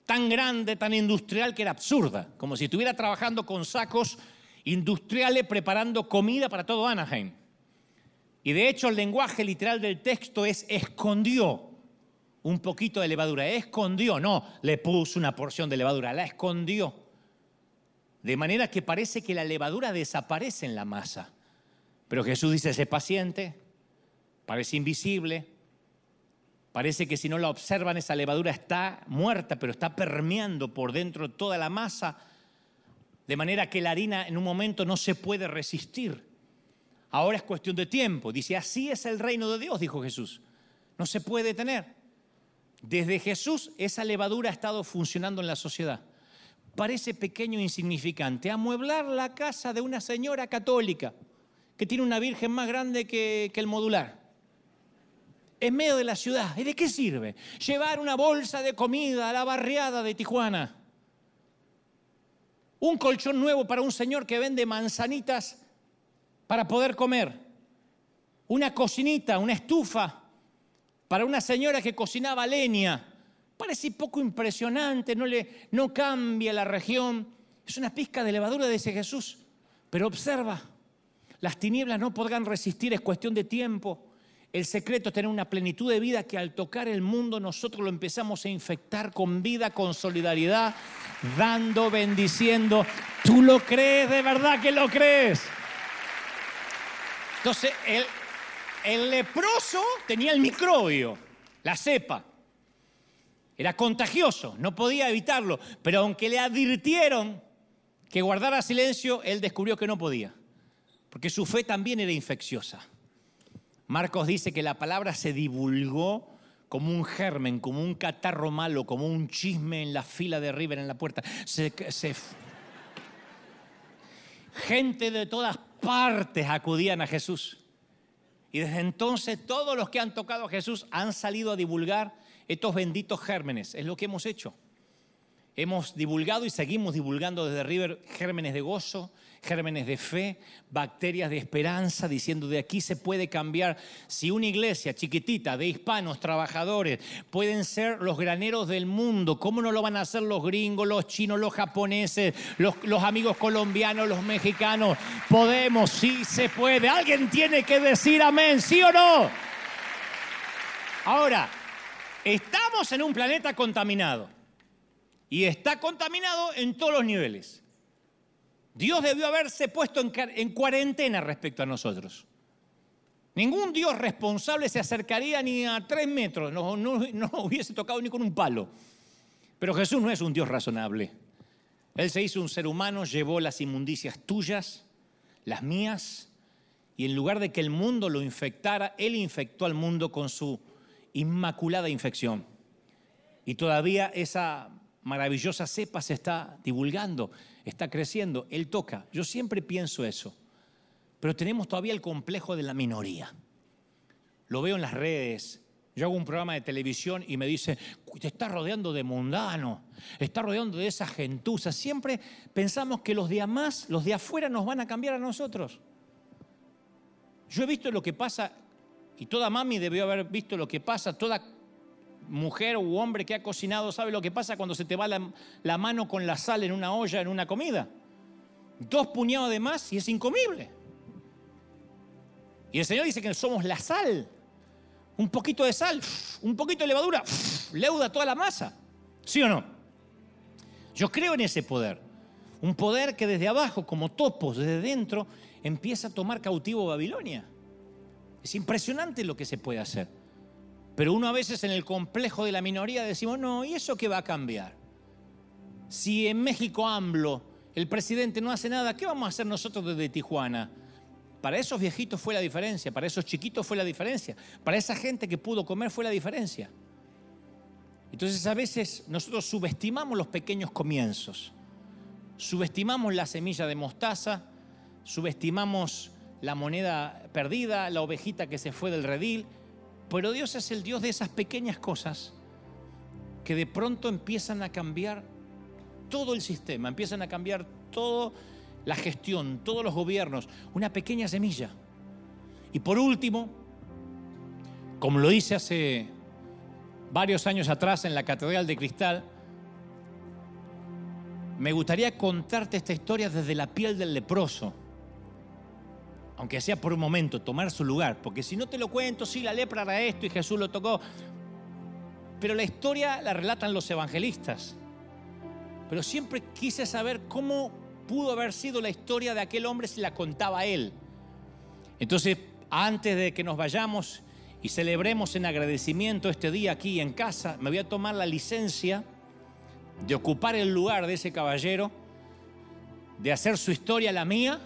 tan grande, tan industrial, que era absurda, como si estuviera trabajando con sacos industriales preparando comida para todo Anaheim. Y de hecho el lenguaje literal del texto es escondió un poquito de levadura, escondió, no le puso una porción de levadura, la escondió. De manera que parece que la levadura desaparece en la masa. Pero Jesús dice, ese paciente, parece invisible, Parece que si no la observan esa levadura está muerta, pero está permeando por dentro toda la masa, de manera que la harina en un momento no se puede resistir. Ahora es cuestión de tiempo. Dice, así es el reino de Dios, dijo Jesús. No se puede detener. Desde Jesús esa levadura ha estado funcionando en la sociedad. Parece pequeño e insignificante. Amueblar la casa de una señora católica que tiene una virgen más grande que el modular en medio de la ciudad. ¿Y de qué sirve? Llevar una bolsa de comida a la barriada de Tijuana. Un colchón nuevo para un señor que vende manzanitas para poder comer. Una cocinita, una estufa para una señora que cocinaba leña. Parece poco impresionante, no, le, no cambia la región. Es una pizca de levadura, dice Jesús. Pero observa, las tinieblas no podrán resistir, es cuestión de tiempo. El secreto es tener una plenitud de vida que al tocar el mundo nosotros lo empezamos a infectar con vida, con solidaridad, dando, bendiciendo. ¿Tú lo crees? ¿De verdad que lo crees? Entonces, el, leproso tenía el microbio, la cepa. Era contagioso, no podía evitarlo, pero aunque le advirtieron que guardara silencio, él descubrió que no podía, porque su fe también era infecciosa. Marcos dice que la palabra se divulgó como un germen, como un catarro malo, como un chisme en la fila de River en la puerta. gente de todas partes acudían a Jesús. Y desde entonces todos los que han tocado a Jesús han salido a divulgar estos benditos gérmenes. Es lo que hemos hecho. Hemos divulgado y seguimos divulgando desde River gérmenes de gozo, gérmenes de fe, bacterias de esperanza, diciendo de aquí se puede cambiar. Si una iglesia chiquitita de hispanos, trabajadores, pueden ser los graneros del mundo, ¿cómo no lo van a hacer los gringos, los chinos, los japoneses, los, los amigos colombianos, los mexicanos? Podemos, sí se puede. Alguien tiene que decir amén, ¿sí o no? Ahora, estamos en un planeta contaminado. Y está contaminado en todos los niveles. Dios debió haberse puesto en, cuarentena respecto a nosotros. Ningún Dios responsable se acercaría ni a tres metros, no, no, no hubiese tocado ni con un palo. Pero Jesús no es un Dios razonable. Él se hizo un ser humano, llevó las inmundicias tuyas, las mías, y en lugar de que el mundo lo infectara, Él infectó al mundo con su inmaculada infección. Y todavía esa maravillosa cepa se está divulgando, está creciendo, Él toca. Yo siempre pienso eso, pero tenemos todavía el complejo de la minoría. Lo veo en las redes. Yo hago un programa de televisión y me dice, te estás rodeando de mundano, estás rodeando de esa gentuza. Siempre pensamos que los de más, los de afuera nos van a cambiar a nosotros. Yo he visto lo que pasa, y toda mami debió haber visto lo que pasa, toda mujer u hombre que ha cocinado sabe lo que pasa cuando se te va la, mano con la sal en una olla, en una comida. Dos puñados de más y es incomible. Y el Señor dice que somos la sal. Un poquito de sal, un poquito de levadura, leuda toda la masa. ¿Sí o no? Yo creo en ese poder. Un poder que desde abajo, como topos, desde dentro, empieza a tomar cautivo Babilonia. Es impresionante lo que se puede hacer. Pero uno a veces en el complejo de la minoría decimos, no, ¿y eso qué va a cambiar? Si en México AMLO, el presidente no hace nada, ¿qué vamos a hacer nosotros desde Tijuana? Para esos viejitos fue la diferencia, para esos chiquitos fue la diferencia, para esa gente que pudo comer fue la diferencia. Entonces a veces nosotros subestimamos los pequeños comienzos, subestimamos la semilla de mostaza, subestimamos la moneda perdida, la ovejita que se fue del redil, pero Dios es el Dios de esas pequeñas cosas que de pronto empiezan a cambiar todo el sistema, empiezan a cambiar toda la gestión, todos los gobiernos, una pequeña semilla. Y por último, como lo hice hace varios años atrás en la Catedral de Cristal, me gustaría contarte esta historia desde la piel del leproso aunque sea por un momento, tomar su lugar, porque si no te lo cuento, sí, la lepra era esto y Jesús lo tocó, pero la historia la relatan los evangelistas. Pero siempre quise saber cómo pudo haber sido la historia de aquel hombre si la contaba él. Entonces, antes de que nos vayamos y celebremos en agradecimiento este día aquí en casa, me voy a tomar la licencia de ocupar el lugar de ese caballero, de hacer su historia la mía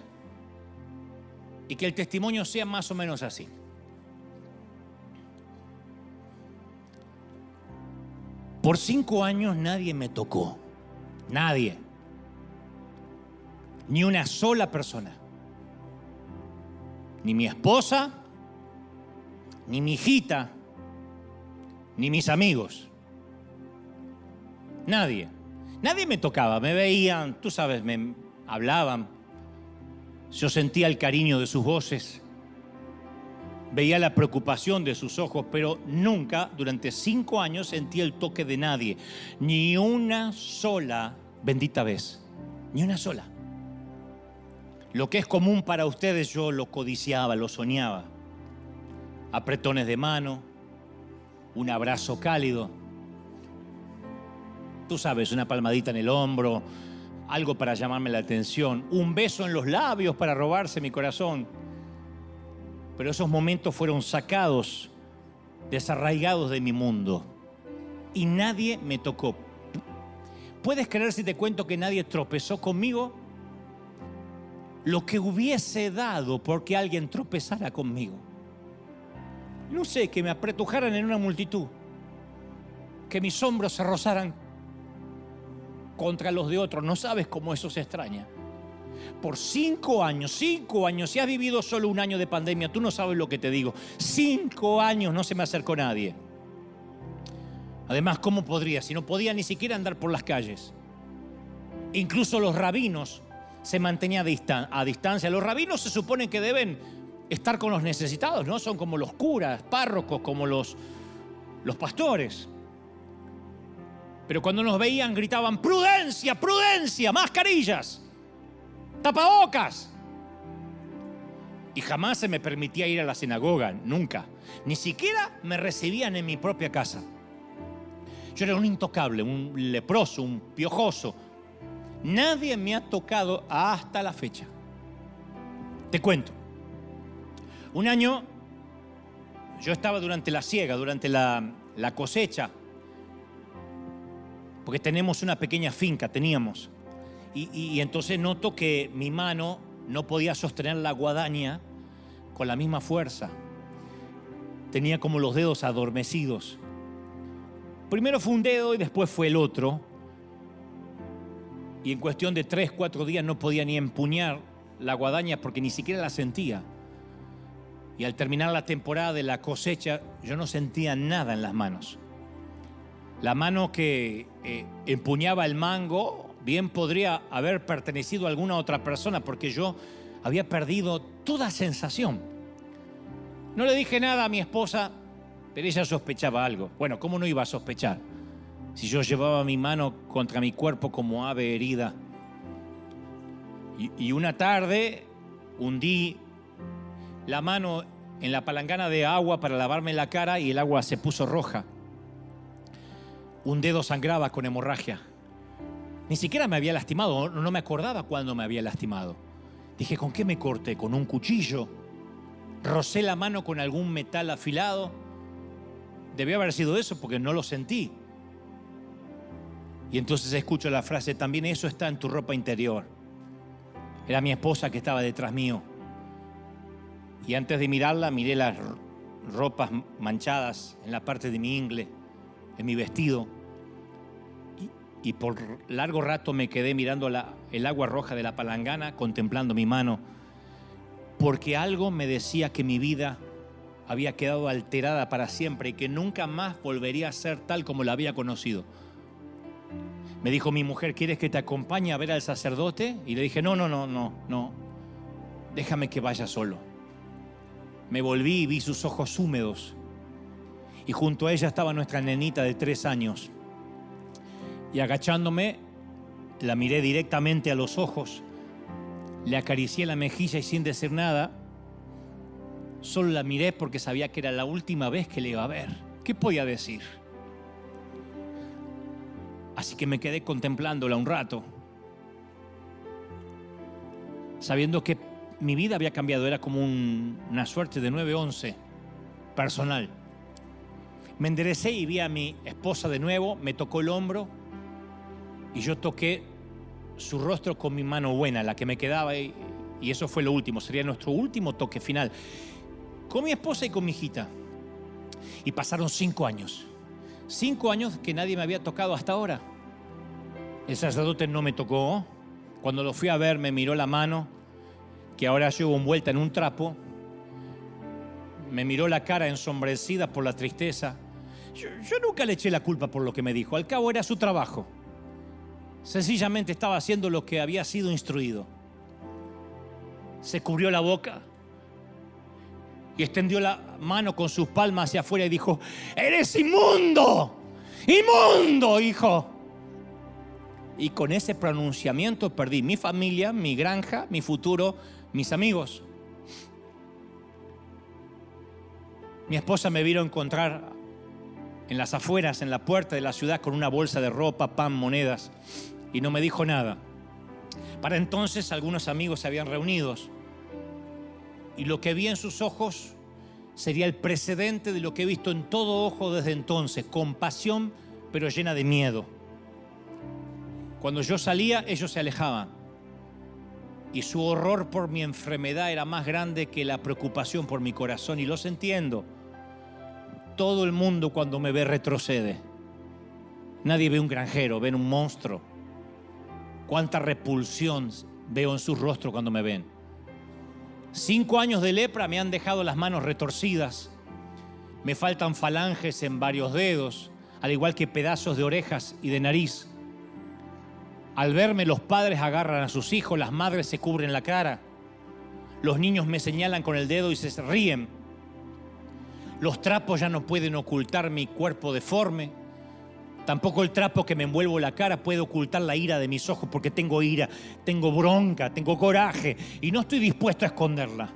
y que el testimonio sea más o menos así. Por cinco años nadie me tocó, nadie, ni una sola persona, ni mi esposa, ni mi hijita, ni mis amigos, nadie. Nadie me tocaba, me veían, tú sabes, me hablaban, yo sentía el cariño de sus voces, veía la preocupación de sus ojos, pero nunca durante cinco años sentí el toque de nadie, ni una sola bendita vez, ni una sola. Lo que es común para ustedes yo lo codiciaba, lo soñaba. Apretones de mano, un abrazo cálido, tú sabes, una palmadita en el hombro, algo para llamarme la atención, un beso en los labios para robarse mi corazón. Pero esos momentos fueron sacados, desarraigados de mi mundo. Y nadie me tocó. ¿Puedes creer si te cuento que nadie tropezó conmigo? Lo que hubiese dado porque alguien tropezara conmigo. No sé, que me apretujaran en una multitud, que mis hombros se rozaran contra los de otros. No sabes cómo eso se extraña. Por cinco años, cinco años, si has vivido solo un año de pandemia, tú no sabes lo que te digo. Cinco años no se me acercó nadie. Además, ¿cómo podría? Si no podía ni siquiera andar por las calles. Incluso los rabinos se mantenían a, distancia. Los rabinos se supone que deben estar con los necesitados, ¿no? Son como los curas, párrocos, como los, los pastores. Pero cuando nos veían gritaban, prudencia, prudencia, mascarillas, tapabocas. Y jamás se me permitía ir a la sinagoga, nunca. Ni siquiera me recibían en mi propia casa. Yo era un intocable, un leproso, un piojoso. Nadie me ha tocado hasta la fecha. Te cuento. Un año yo estaba durante la siega, durante la, la cosecha porque tenemos una pequeña finca, teníamos. Y, entonces noto que mi mano no podía sostener la guadaña con la misma fuerza. Tenía como los dedos adormecidos. Primero fue un dedo y después fue el otro. Y en cuestión de tres, cuatro días no podía ni empuñar la guadaña porque ni siquiera la sentía. Y al terminar la temporada de la cosecha, yo no sentía nada en las manos. La mano que eh, empuñaba el mango bien podría haber pertenecido a alguna otra persona porque yo había perdido toda sensación. No le dije nada a mi esposa, pero ella sospechaba algo. Bueno, ¿cómo no iba a sospechar? Si yo llevaba mi mano contra mi cuerpo como ave herida. Y, y una tarde hundí la mano en la palangana de agua para lavarme la cara y el agua se puso roja. Un dedo sangraba con hemorragia. Ni siquiera me había lastimado, no me acordaba cuándo me había lastimado. Dije, ¿con qué me corté? ¿Con un cuchillo? ¿Rocé la mano con algún metal afilado? Debió haber sido eso porque no lo sentí. Y entonces escucho la frase, también eso está en tu ropa interior. Era mi esposa que estaba detrás mío. Y antes de mirarla, miré las ropas manchadas en la parte de mi ingle en mi vestido. Y, por largo rato me quedé mirando la, el agua roja de la palangana, contemplando mi mano, porque algo me decía que mi vida había quedado alterada para siempre y que nunca más volvería a ser tal como la había conocido. Me dijo mi mujer, ¿quieres que te acompañe a ver al sacerdote? Y le dije, no, no, no, no, no, déjame que vaya solo. Me volví y vi sus ojos húmedos y junto a ella estaba nuestra nenita de tres años. Y agachándome, la miré directamente a los ojos, le acaricié la mejilla y sin decir nada, solo la miré porque sabía que era la última vez que le iba a ver. ¿Qué podía decir? Así que me quedé contemplándola un rato, sabiendo que mi vida había cambiado, era como una suerte de 9-11 personal. Me enderecé y vi a mi esposa de nuevo, me tocó el hombro y yo toqué su rostro con mi mano buena, la que me quedaba, y, eso fue lo último, sería nuestro último toque final. Con mi esposa y con mi hijita. Y pasaron cinco años. Cinco años que nadie me había tocado hasta ahora. El sacerdote no me tocó. Cuando lo fui a ver me miró la mano, que ahora llevo envuelta en un trapo. Me miró la cara ensombrecida por la tristeza yo, nunca le eché la culpa por lo que me dijo, al cabo era su trabajo. Sencillamente estaba haciendo lo que había sido instruido. Se cubrió la boca y extendió la mano con sus palmas hacia afuera y dijo, eres inmundo, inmundo, hijo. Y con ese pronunciamiento perdí mi familia, mi granja, mi futuro, mis amigos. Mi esposa me vino a encontrar en las afueras, en la puerta de la ciudad, con una bolsa de ropa, pan, monedas, y no me dijo nada. Para entonces algunos amigos se habían reunido y lo que vi en sus ojos sería el precedente de lo que he visto en todo ojo desde entonces, compasión pero llena de miedo. Cuando yo salía, ellos se alejaban y su horror por mi enfermedad era más grande que la preocupación por mi corazón y los entiendo todo el mundo cuando me ve retrocede. Nadie ve un granjero, ven un monstruo. Cuánta repulsión veo en su rostro cuando me ven. Cinco años de lepra me han dejado las manos retorcidas. Me faltan falanges en varios dedos, al igual que pedazos de orejas y de nariz. Al verme los padres agarran a sus hijos, las madres se cubren la cara. Los niños me señalan con el dedo y se ríen. Los trapos ya no pueden ocultar mi cuerpo deforme. Tampoco el trapo que me envuelvo la cara puede ocultar la ira de mis ojos porque tengo ira, tengo bronca, tengo coraje y no estoy dispuesto a esconderla.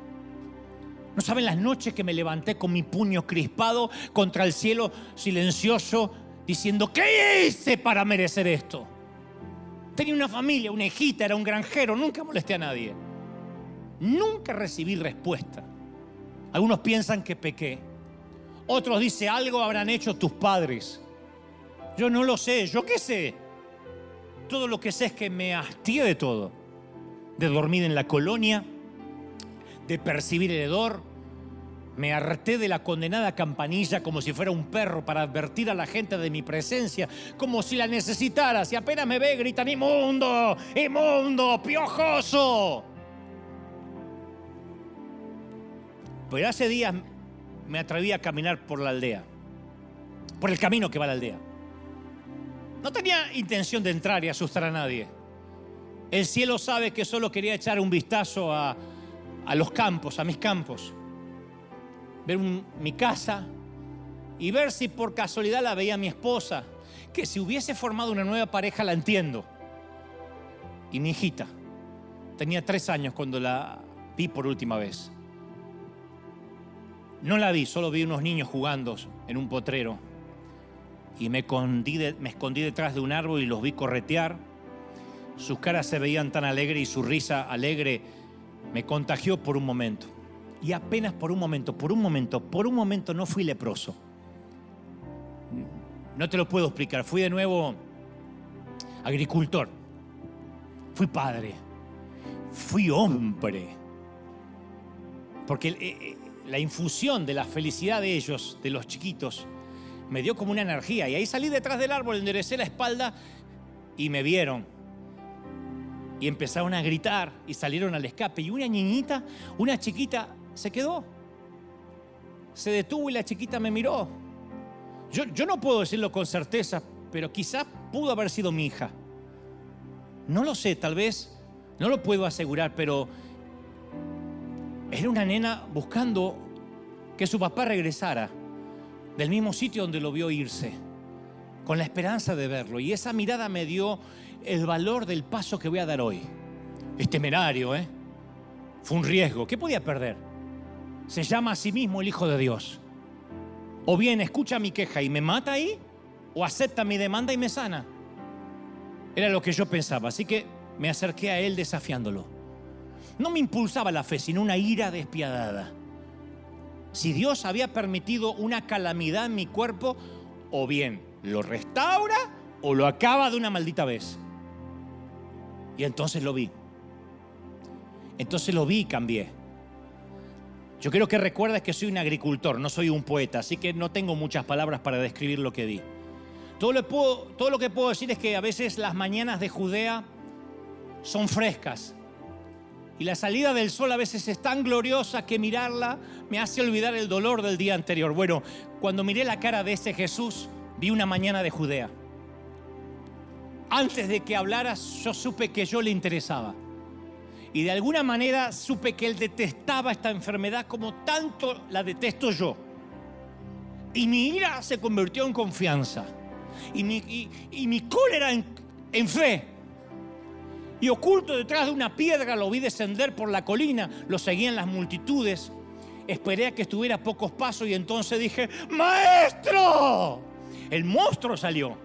No saben las noches que me levanté con mi puño crispado contra el cielo silencioso diciendo, ¿qué hice para merecer esto? Tenía una familia, una hijita, era un granjero, nunca molesté a nadie. Nunca recibí respuesta. Algunos piensan que pequé. Otros dicen, algo habrán hecho tus padres. Yo no lo sé, yo qué sé. Todo lo que sé es que me hastié de todo. De dormir en la colonia, de percibir el hedor. Me harté de la condenada campanilla como si fuera un perro para advertir a la gente de mi presencia, como si la necesitara. Si apenas me ve, gritan, inmundo, inmundo, piojoso. Pero hace días me atreví a caminar por la aldea, por el camino que va a la aldea. No tenía intención de entrar y asustar a nadie. El cielo sabe que solo quería echar un vistazo a, los campos, a mis campos, ver mi casa y ver si por casualidad la veía mi esposa, que si hubiese formado una nueva pareja la entiendo. Y mi hijita, tenía tres años cuando la vi por última vez. No la vi, solo vi unos niños jugando en un potrero. Y me escondí, me escondí detrás de un árbol y los vi corretear. Sus caras se veían tan alegres y su risa alegre me contagió por un momento. Y apenas por un momento, por un momento, por un momento no fui leproso. No te lo puedo explicar. Fui de nuevo agricultor. Fui padre. Fui hombre. Porque eh, eh, la infusión de la felicidad de ellos, de los chiquitos, me dio como una energía. Y ahí salí detrás del árbol, enderecé la espalda y me vieron. Y empezaron a gritar y salieron al escape. Y una niñita, una chiquita, se quedó. Se detuvo y la chiquita me miró. Yo, yo no puedo decirlo con certeza, pero quizás pudo haber sido mi hija. No lo sé, tal vez, no lo puedo asegurar, pero era una nena buscando que su papá regresara del mismo sitio donde lo vio irse, con la esperanza de verlo. Y esa mirada me dio el valor del paso que voy a dar hoy. Es temerario, ¿eh? Fue un riesgo. ¿Qué podía perder? Se llama a sí mismo el Hijo de Dios. O bien escucha mi queja y me mata ahí, o acepta mi demanda y me sana. Era lo que yo pensaba, así que me acerqué a él desafiándolo. No me impulsaba la fe, sino una ira despiadada. Si Dios había permitido una calamidad en mi cuerpo, o bien lo restaura o lo acaba de una maldita vez. Y entonces lo vi. Entonces lo vi y cambié. Yo quiero que recuerdes que soy un agricultor, no soy un poeta, así que no tengo muchas palabras para describir lo que vi. Todo lo, todo lo que puedo decir es que a veces las mañanas de Judea son frescas, y la salida del sol a veces es tan gloriosa que mirarla me hace olvidar el dolor del día anterior. Bueno, cuando miré la cara de ese Jesús, vi una mañana de Judea. Antes de que hablara, yo supe que yo le interesaba. Y de alguna manera supe que él detestaba esta enfermedad como tanto la detesto yo. Y mi ira se convirtió en confianza. Y mi, y, mi cólera en fe y oculto detrás de una piedra lo vi descender por la colina, lo seguían las multitudes. Esperé a que estuviera a pocos pasos y entonces dije, maestro, el monstruo salió.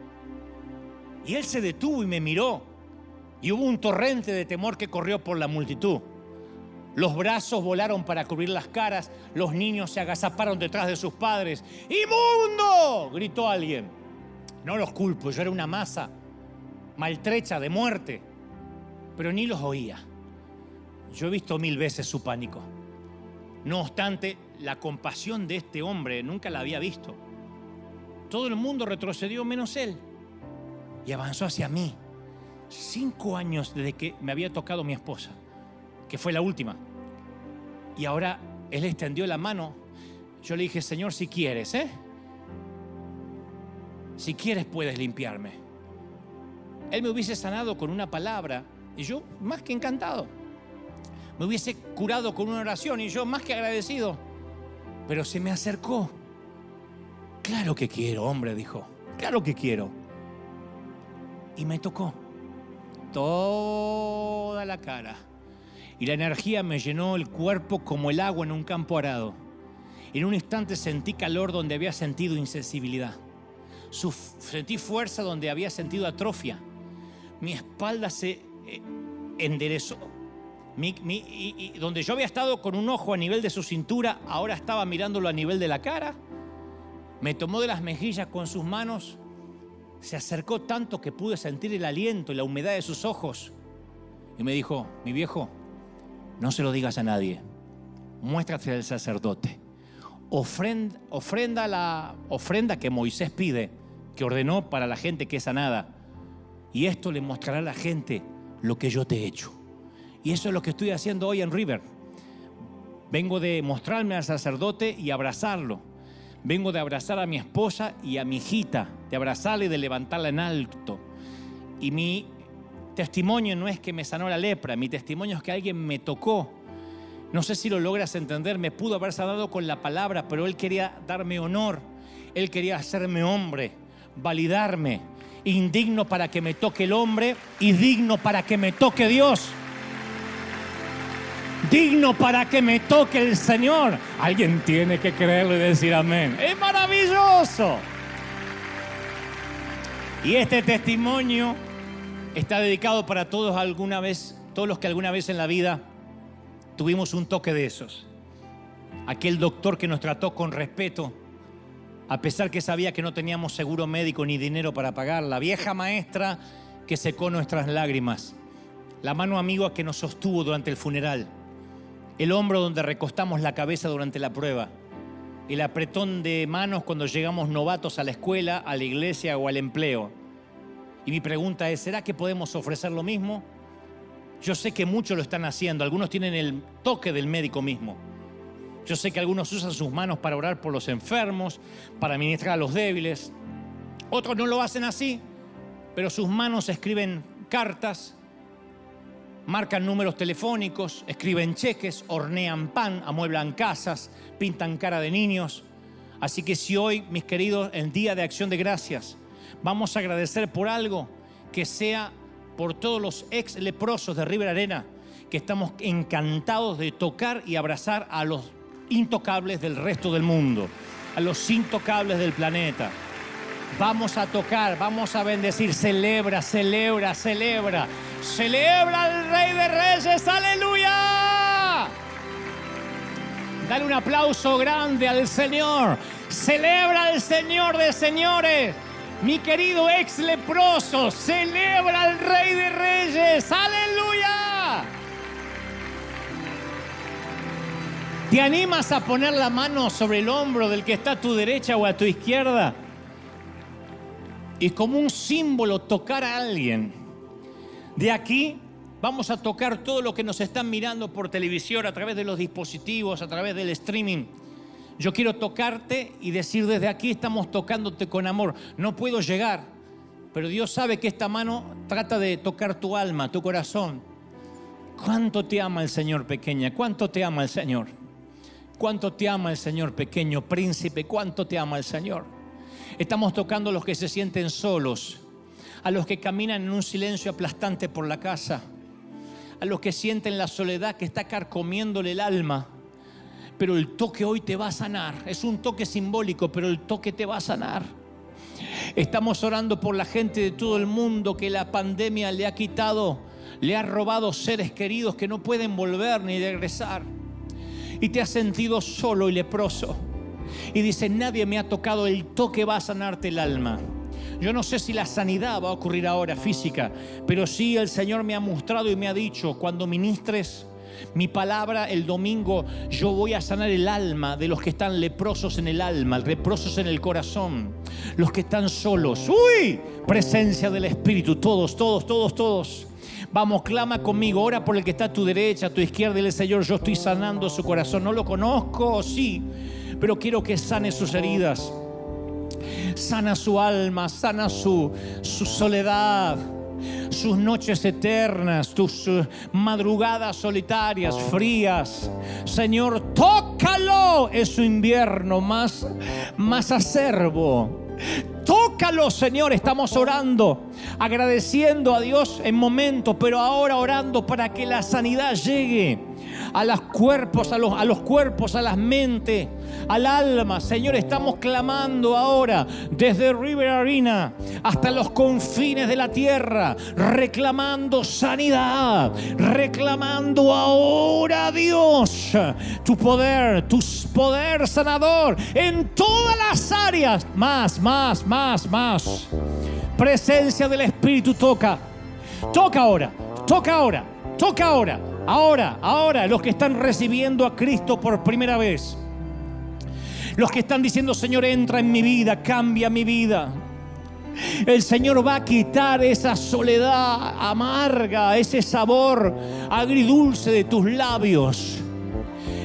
Y él se detuvo y me miró. Y hubo un torrente de temor que corrió por la multitud. Los brazos volaron para cubrir las caras, los niños se agazaparon detrás de sus padres. ¡Inmundo! gritó alguien. No los culpo, yo era una masa maltrecha de muerte pero ni los oía. Yo he visto mil veces su pánico. No obstante, la compasión de este hombre nunca la había visto. Todo el mundo retrocedió menos él y avanzó hacia mí. cinco años desde que me había tocado mi esposa, que fue la última. Y ahora él extendió la mano. Yo le dije, Señor, si quieres, ¿eh? Si quieres puedes limpiarme. Él me hubiese sanado con una palabra y yo más que encantado. Me hubiese curado con una oración y yo más que agradecido. Pero se me acercó. Claro que quiero, hombre, dijo. Claro que quiero. Y me tocó toda la cara. Y la energía me llenó el cuerpo como el agua en un campo arado. En un instante sentí calor donde había sentido insensibilidad. Sentí fuerza donde había sentido atrofia. Mi espalda se eh, enderezó. y donde yo había estado con un ojo a nivel de su cintura, ahora estaba mirándolo a nivel de la cara. Me tomó de las mejillas con sus manos se acercó tanto que pude sentir el aliento y la humedad de sus ojos. Y me dijo, mi viejo, no se lo digas a nadie. Muéstrate al sacerdote. Ofrenda, ofrenda la ofrenda que Moisés pide, que ordenó para la gente que es sanada. Y esto le mostrará a la gente lo que yo te he hecho. Y eso es lo que estoy haciendo hoy en River. Vengo de mostrarme al sacerdote y abrazarlo. Vengo de abrazar a mi esposa y a mi hijita, de abrazarla y de levantarla en alto. Y mi testimonio no es que me sanó la lepra, mi testimonio es que alguien me tocó. No sé si lo logras entender, me pudo haber sanado con la palabra, pero Él quería darme honor, Él quería hacerme hombre, validarme, indigno para que me toque el hombre y digno para que me toque Dios digno para que me toque el Señor. Alguien tiene que creerlo y decir amén. Es maravilloso. Y este testimonio está dedicado para todos alguna vez, todos los que alguna vez en la vida tuvimos un toque de esos. Aquel doctor que nos trató con respeto, a pesar que sabía que no teníamos seguro médico ni dinero para pagar, la vieja maestra que secó nuestras lágrimas, la mano amiga que nos sostuvo durante el funeral el hombro donde recostamos la cabeza durante la prueba, el apretón de manos cuando llegamos novatos a la escuela, a la iglesia o al empleo. Y mi pregunta es, ¿será que podemos ofrecer lo mismo? Yo sé que muchos lo están haciendo, algunos tienen el toque del médico mismo. Yo sé que algunos usan sus manos para orar por los enfermos, para ministrar a los débiles. Otros no lo hacen así, pero sus manos escriben cartas, marcan números telefónicos, escriben cheques, hornean pan, amueblan casas, pintan cara de niños. Así que si hoy, mis queridos, en Día de Acción de Gracias, vamos a agradecer por algo que sea por todos los ex leprosos de River Arena, que estamos encantados de tocar y abrazar a los intocables del resto del mundo, a los intocables del planeta. Vamos a tocar, vamos a bendecir. Celebra, celebra, celebra. Celebra al Rey de Reyes. Aleluya. Dale un aplauso grande al Señor. Celebra al Señor de señores. Mi querido ex leproso, celebra al Rey de Reyes. Aleluya. ¿Te animas a poner la mano sobre el hombro del que está a tu derecha o a tu izquierda? y como un símbolo tocar a alguien. De aquí vamos a tocar todo lo que nos están mirando por televisión, a través de los dispositivos, a través del streaming. Yo quiero tocarte y decir desde aquí estamos tocándote con amor. No puedo llegar, pero Dios sabe que esta mano trata de tocar tu alma, tu corazón. ¿Cuánto te ama el Señor pequeña? ¿Cuánto te ama el Señor? ¿Cuánto te ama el Señor pequeño príncipe? ¿Cuánto te ama el Señor? Estamos tocando a los que se sienten solos, a los que caminan en un silencio aplastante por la casa, a los que sienten la soledad que está carcomiéndole el alma. Pero el toque hoy te va a sanar. Es un toque simbólico, pero el toque te va a sanar. Estamos orando por la gente de todo el mundo que la pandemia le ha quitado, le ha robado seres queridos que no pueden volver ni regresar. Y te has sentido solo y leproso y dice, nadie me ha tocado, el toque va a sanarte el alma. Yo no sé si la sanidad va a ocurrir ahora física, pero sí el Señor me ha mostrado y me ha dicho, cuando ministres, Mi palabra el domingo, yo voy a sanar el alma de los que están leprosos en el alma, leprosos en el corazón, los que están solos. ¡Uy! Presencia del Espíritu, todos, todos, todos, todos. Vamos, clama conmigo, ora por el que está a tu derecha, a tu izquierda, dile Señor, yo estoy sanando su corazón. No lo conozco, sí, pero quiero que sane sus heridas. Sana su alma, sana su, su soledad sus noches eternas, tus eh, madrugadas solitarias, frías. Señor, tócalo. Es su invierno más, más acerbo. Tócalo, Señor. Estamos orando, agradeciendo a Dios en momentos, pero ahora orando para que la sanidad llegue a los cuerpos, a los, a los cuerpos, a las mentes, al alma. Señor, estamos clamando ahora desde River Arena hasta los confines de la tierra, reclamando sanidad, reclamando ahora, Dios, tu poder, tu poder sanador en todas las áreas. Más, más, más, más. Presencia del Espíritu toca. Toca ahora, toca ahora, toca ahora. Ahora, ahora, los que están recibiendo a Cristo por primera vez. Los que están diciendo, Señor, entra en mi vida, cambia mi vida. El Señor va a quitar esa soledad amarga, ese sabor agridulce de tus labios.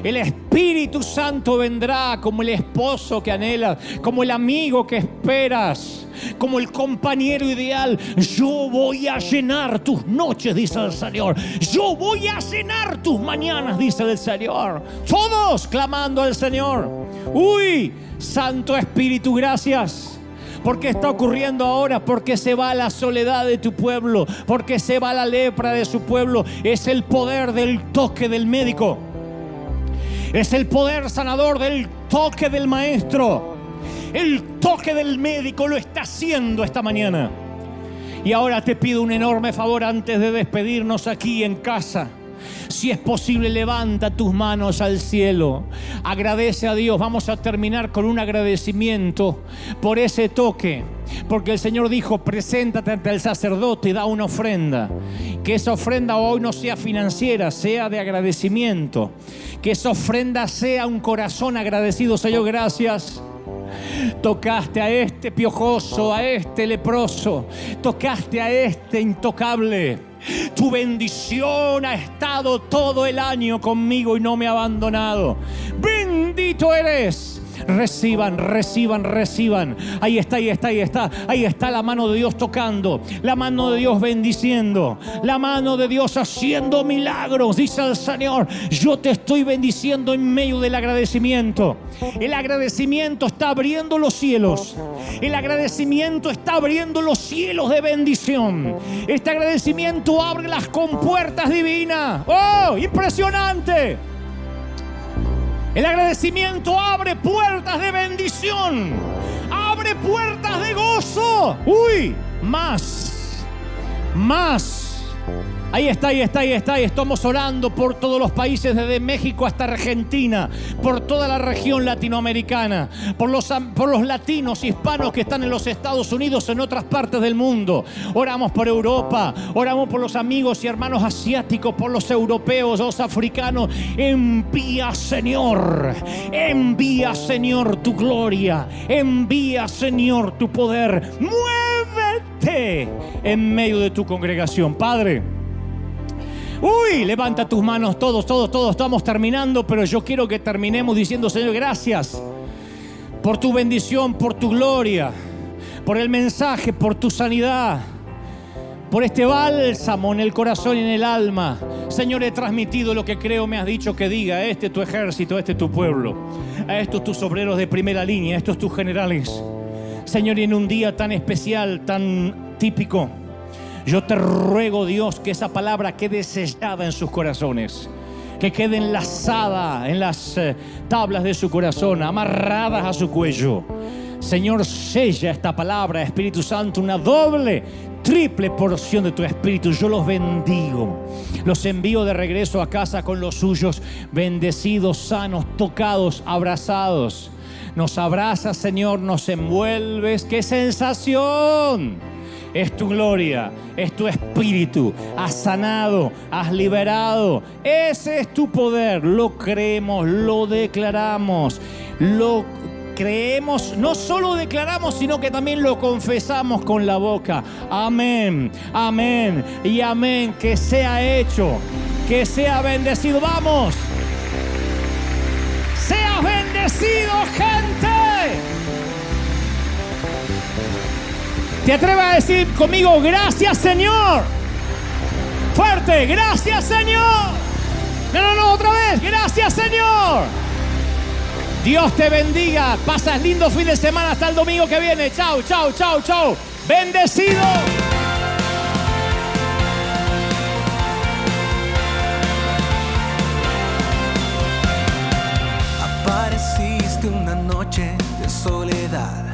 El Espíritu Santo vendrá como el esposo que anhelas, como el amigo que esperas, como el compañero ideal. Yo voy a llenar tus noches, dice el Señor. Yo voy a llenar tus mañanas, dice el Señor. Todos clamando al Señor. Uy, Santo Espíritu, gracias. Porque está ocurriendo ahora? Porque se va la soledad de tu pueblo, porque se va la lepra de su pueblo. Es el poder del toque del médico. Es el poder sanador del toque del maestro. El toque del médico lo está haciendo esta mañana. Y ahora te pido un enorme favor antes de despedirnos aquí en casa. Si es posible, levanta tus manos al cielo. Agradece a Dios. Vamos a terminar con un agradecimiento por ese toque. Porque el Señor dijo, preséntate ante el sacerdote y da una ofrenda. Que esa ofrenda hoy no sea financiera, sea de agradecimiento. Que esa ofrenda sea un corazón agradecido. Señor, gracias. Tocaste a este piojoso, a este leproso. Tocaste a este intocable. Tu bendición ha estado todo el año conmigo y no me ha abandonado. Bendito eres Reciban, reciban, reciban. Ahí está, ahí está, ahí está. Ahí está la mano de Dios tocando. La mano de Dios bendiciendo. La mano de Dios haciendo milagros. Dice el Señor, yo te estoy bendiciendo en medio del agradecimiento. El agradecimiento está abriendo los cielos. El agradecimiento está abriendo los cielos de bendición. Este agradecimiento abre las compuertas divinas. ¡Oh! Impresionante. El agradecimiento abre puertas de bendición, abre puertas de gozo. Uy, más, más. Ahí está, ahí está, ahí está. Y estamos orando por todos los países, desde México hasta Argentina, por toda la región latinoamericana, por los, por los latinos, hispanos que están en los Estados Unidos, en otras partes del mundo. Oramos por Europa, oramos por los amigos y hermanos asiáticos, por los europeos, los africanos. Envía, Señor, envía, Señor, tu gloria, envía, Señor, tu poder. Muévete en medio de tu congregación, Padre. Uy, levanta tus manos todos, todos, todos. Estamos terminando, pero yo quiero que terminemos diciendo, Señor, gracias por tu bendición, por tu gloria, por el mensaje, por tu sanidad, por este bálsamo en el corazón y en el alma. Señor, he transmitido lo que creo me has dicho que diga. Este es tu ejército, este es tu pueblo. A estos tus obreros de primera línea, estos tus generales. Señor, en un día tan especial, tan típico, yo te ruego, Dios, que esa palabra quede sellada en sus corazones, que quede enlazada en las eh, tablas de su corazón, amarradas a su cuello. Señor, sella esta palabra, Espíritu Santo, una doble, triple porción de tu Espíritu. Yo los bendigo. Los envío de regreso a casa con los suyos, bendecidos, sanos, tocados, abrazados. Nos abrazas, Señor, nos envuelves. ¡Qué sensación! Es tu gloria, es tu espíritu. Has sanado, has liberado. Ese es tu poder. Lo creemos, lo declaramos, lo creemos, no solo declaramos, sino que también lo confesamos con la boca. Amén, amén y amén. Que sea hecho, que sea bendecido. Vamos. Sea bendecido, gente. ¿Te atreves a decir conmigo, gracias Señor? Fuerte, gracias Señor. No, no, no, otra vez, gracias Señor. Dios te bendiga. Pasas lindo fin de semana hasta el domingo que viene. Chao, chao, chao, chao. Bendecido. Apareciste una noche de soledad,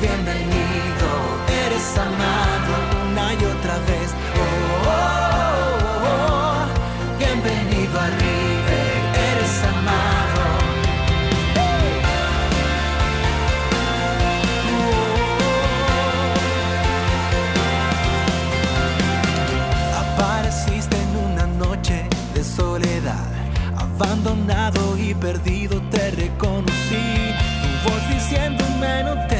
bienvenido, eres amado una y otra vez. Oh, oh, oh, bienvenido a River, eres amado. Apareciste en una noche de soledad, abandonado y perdido te reconocí. Tu voz diciéndome no temas,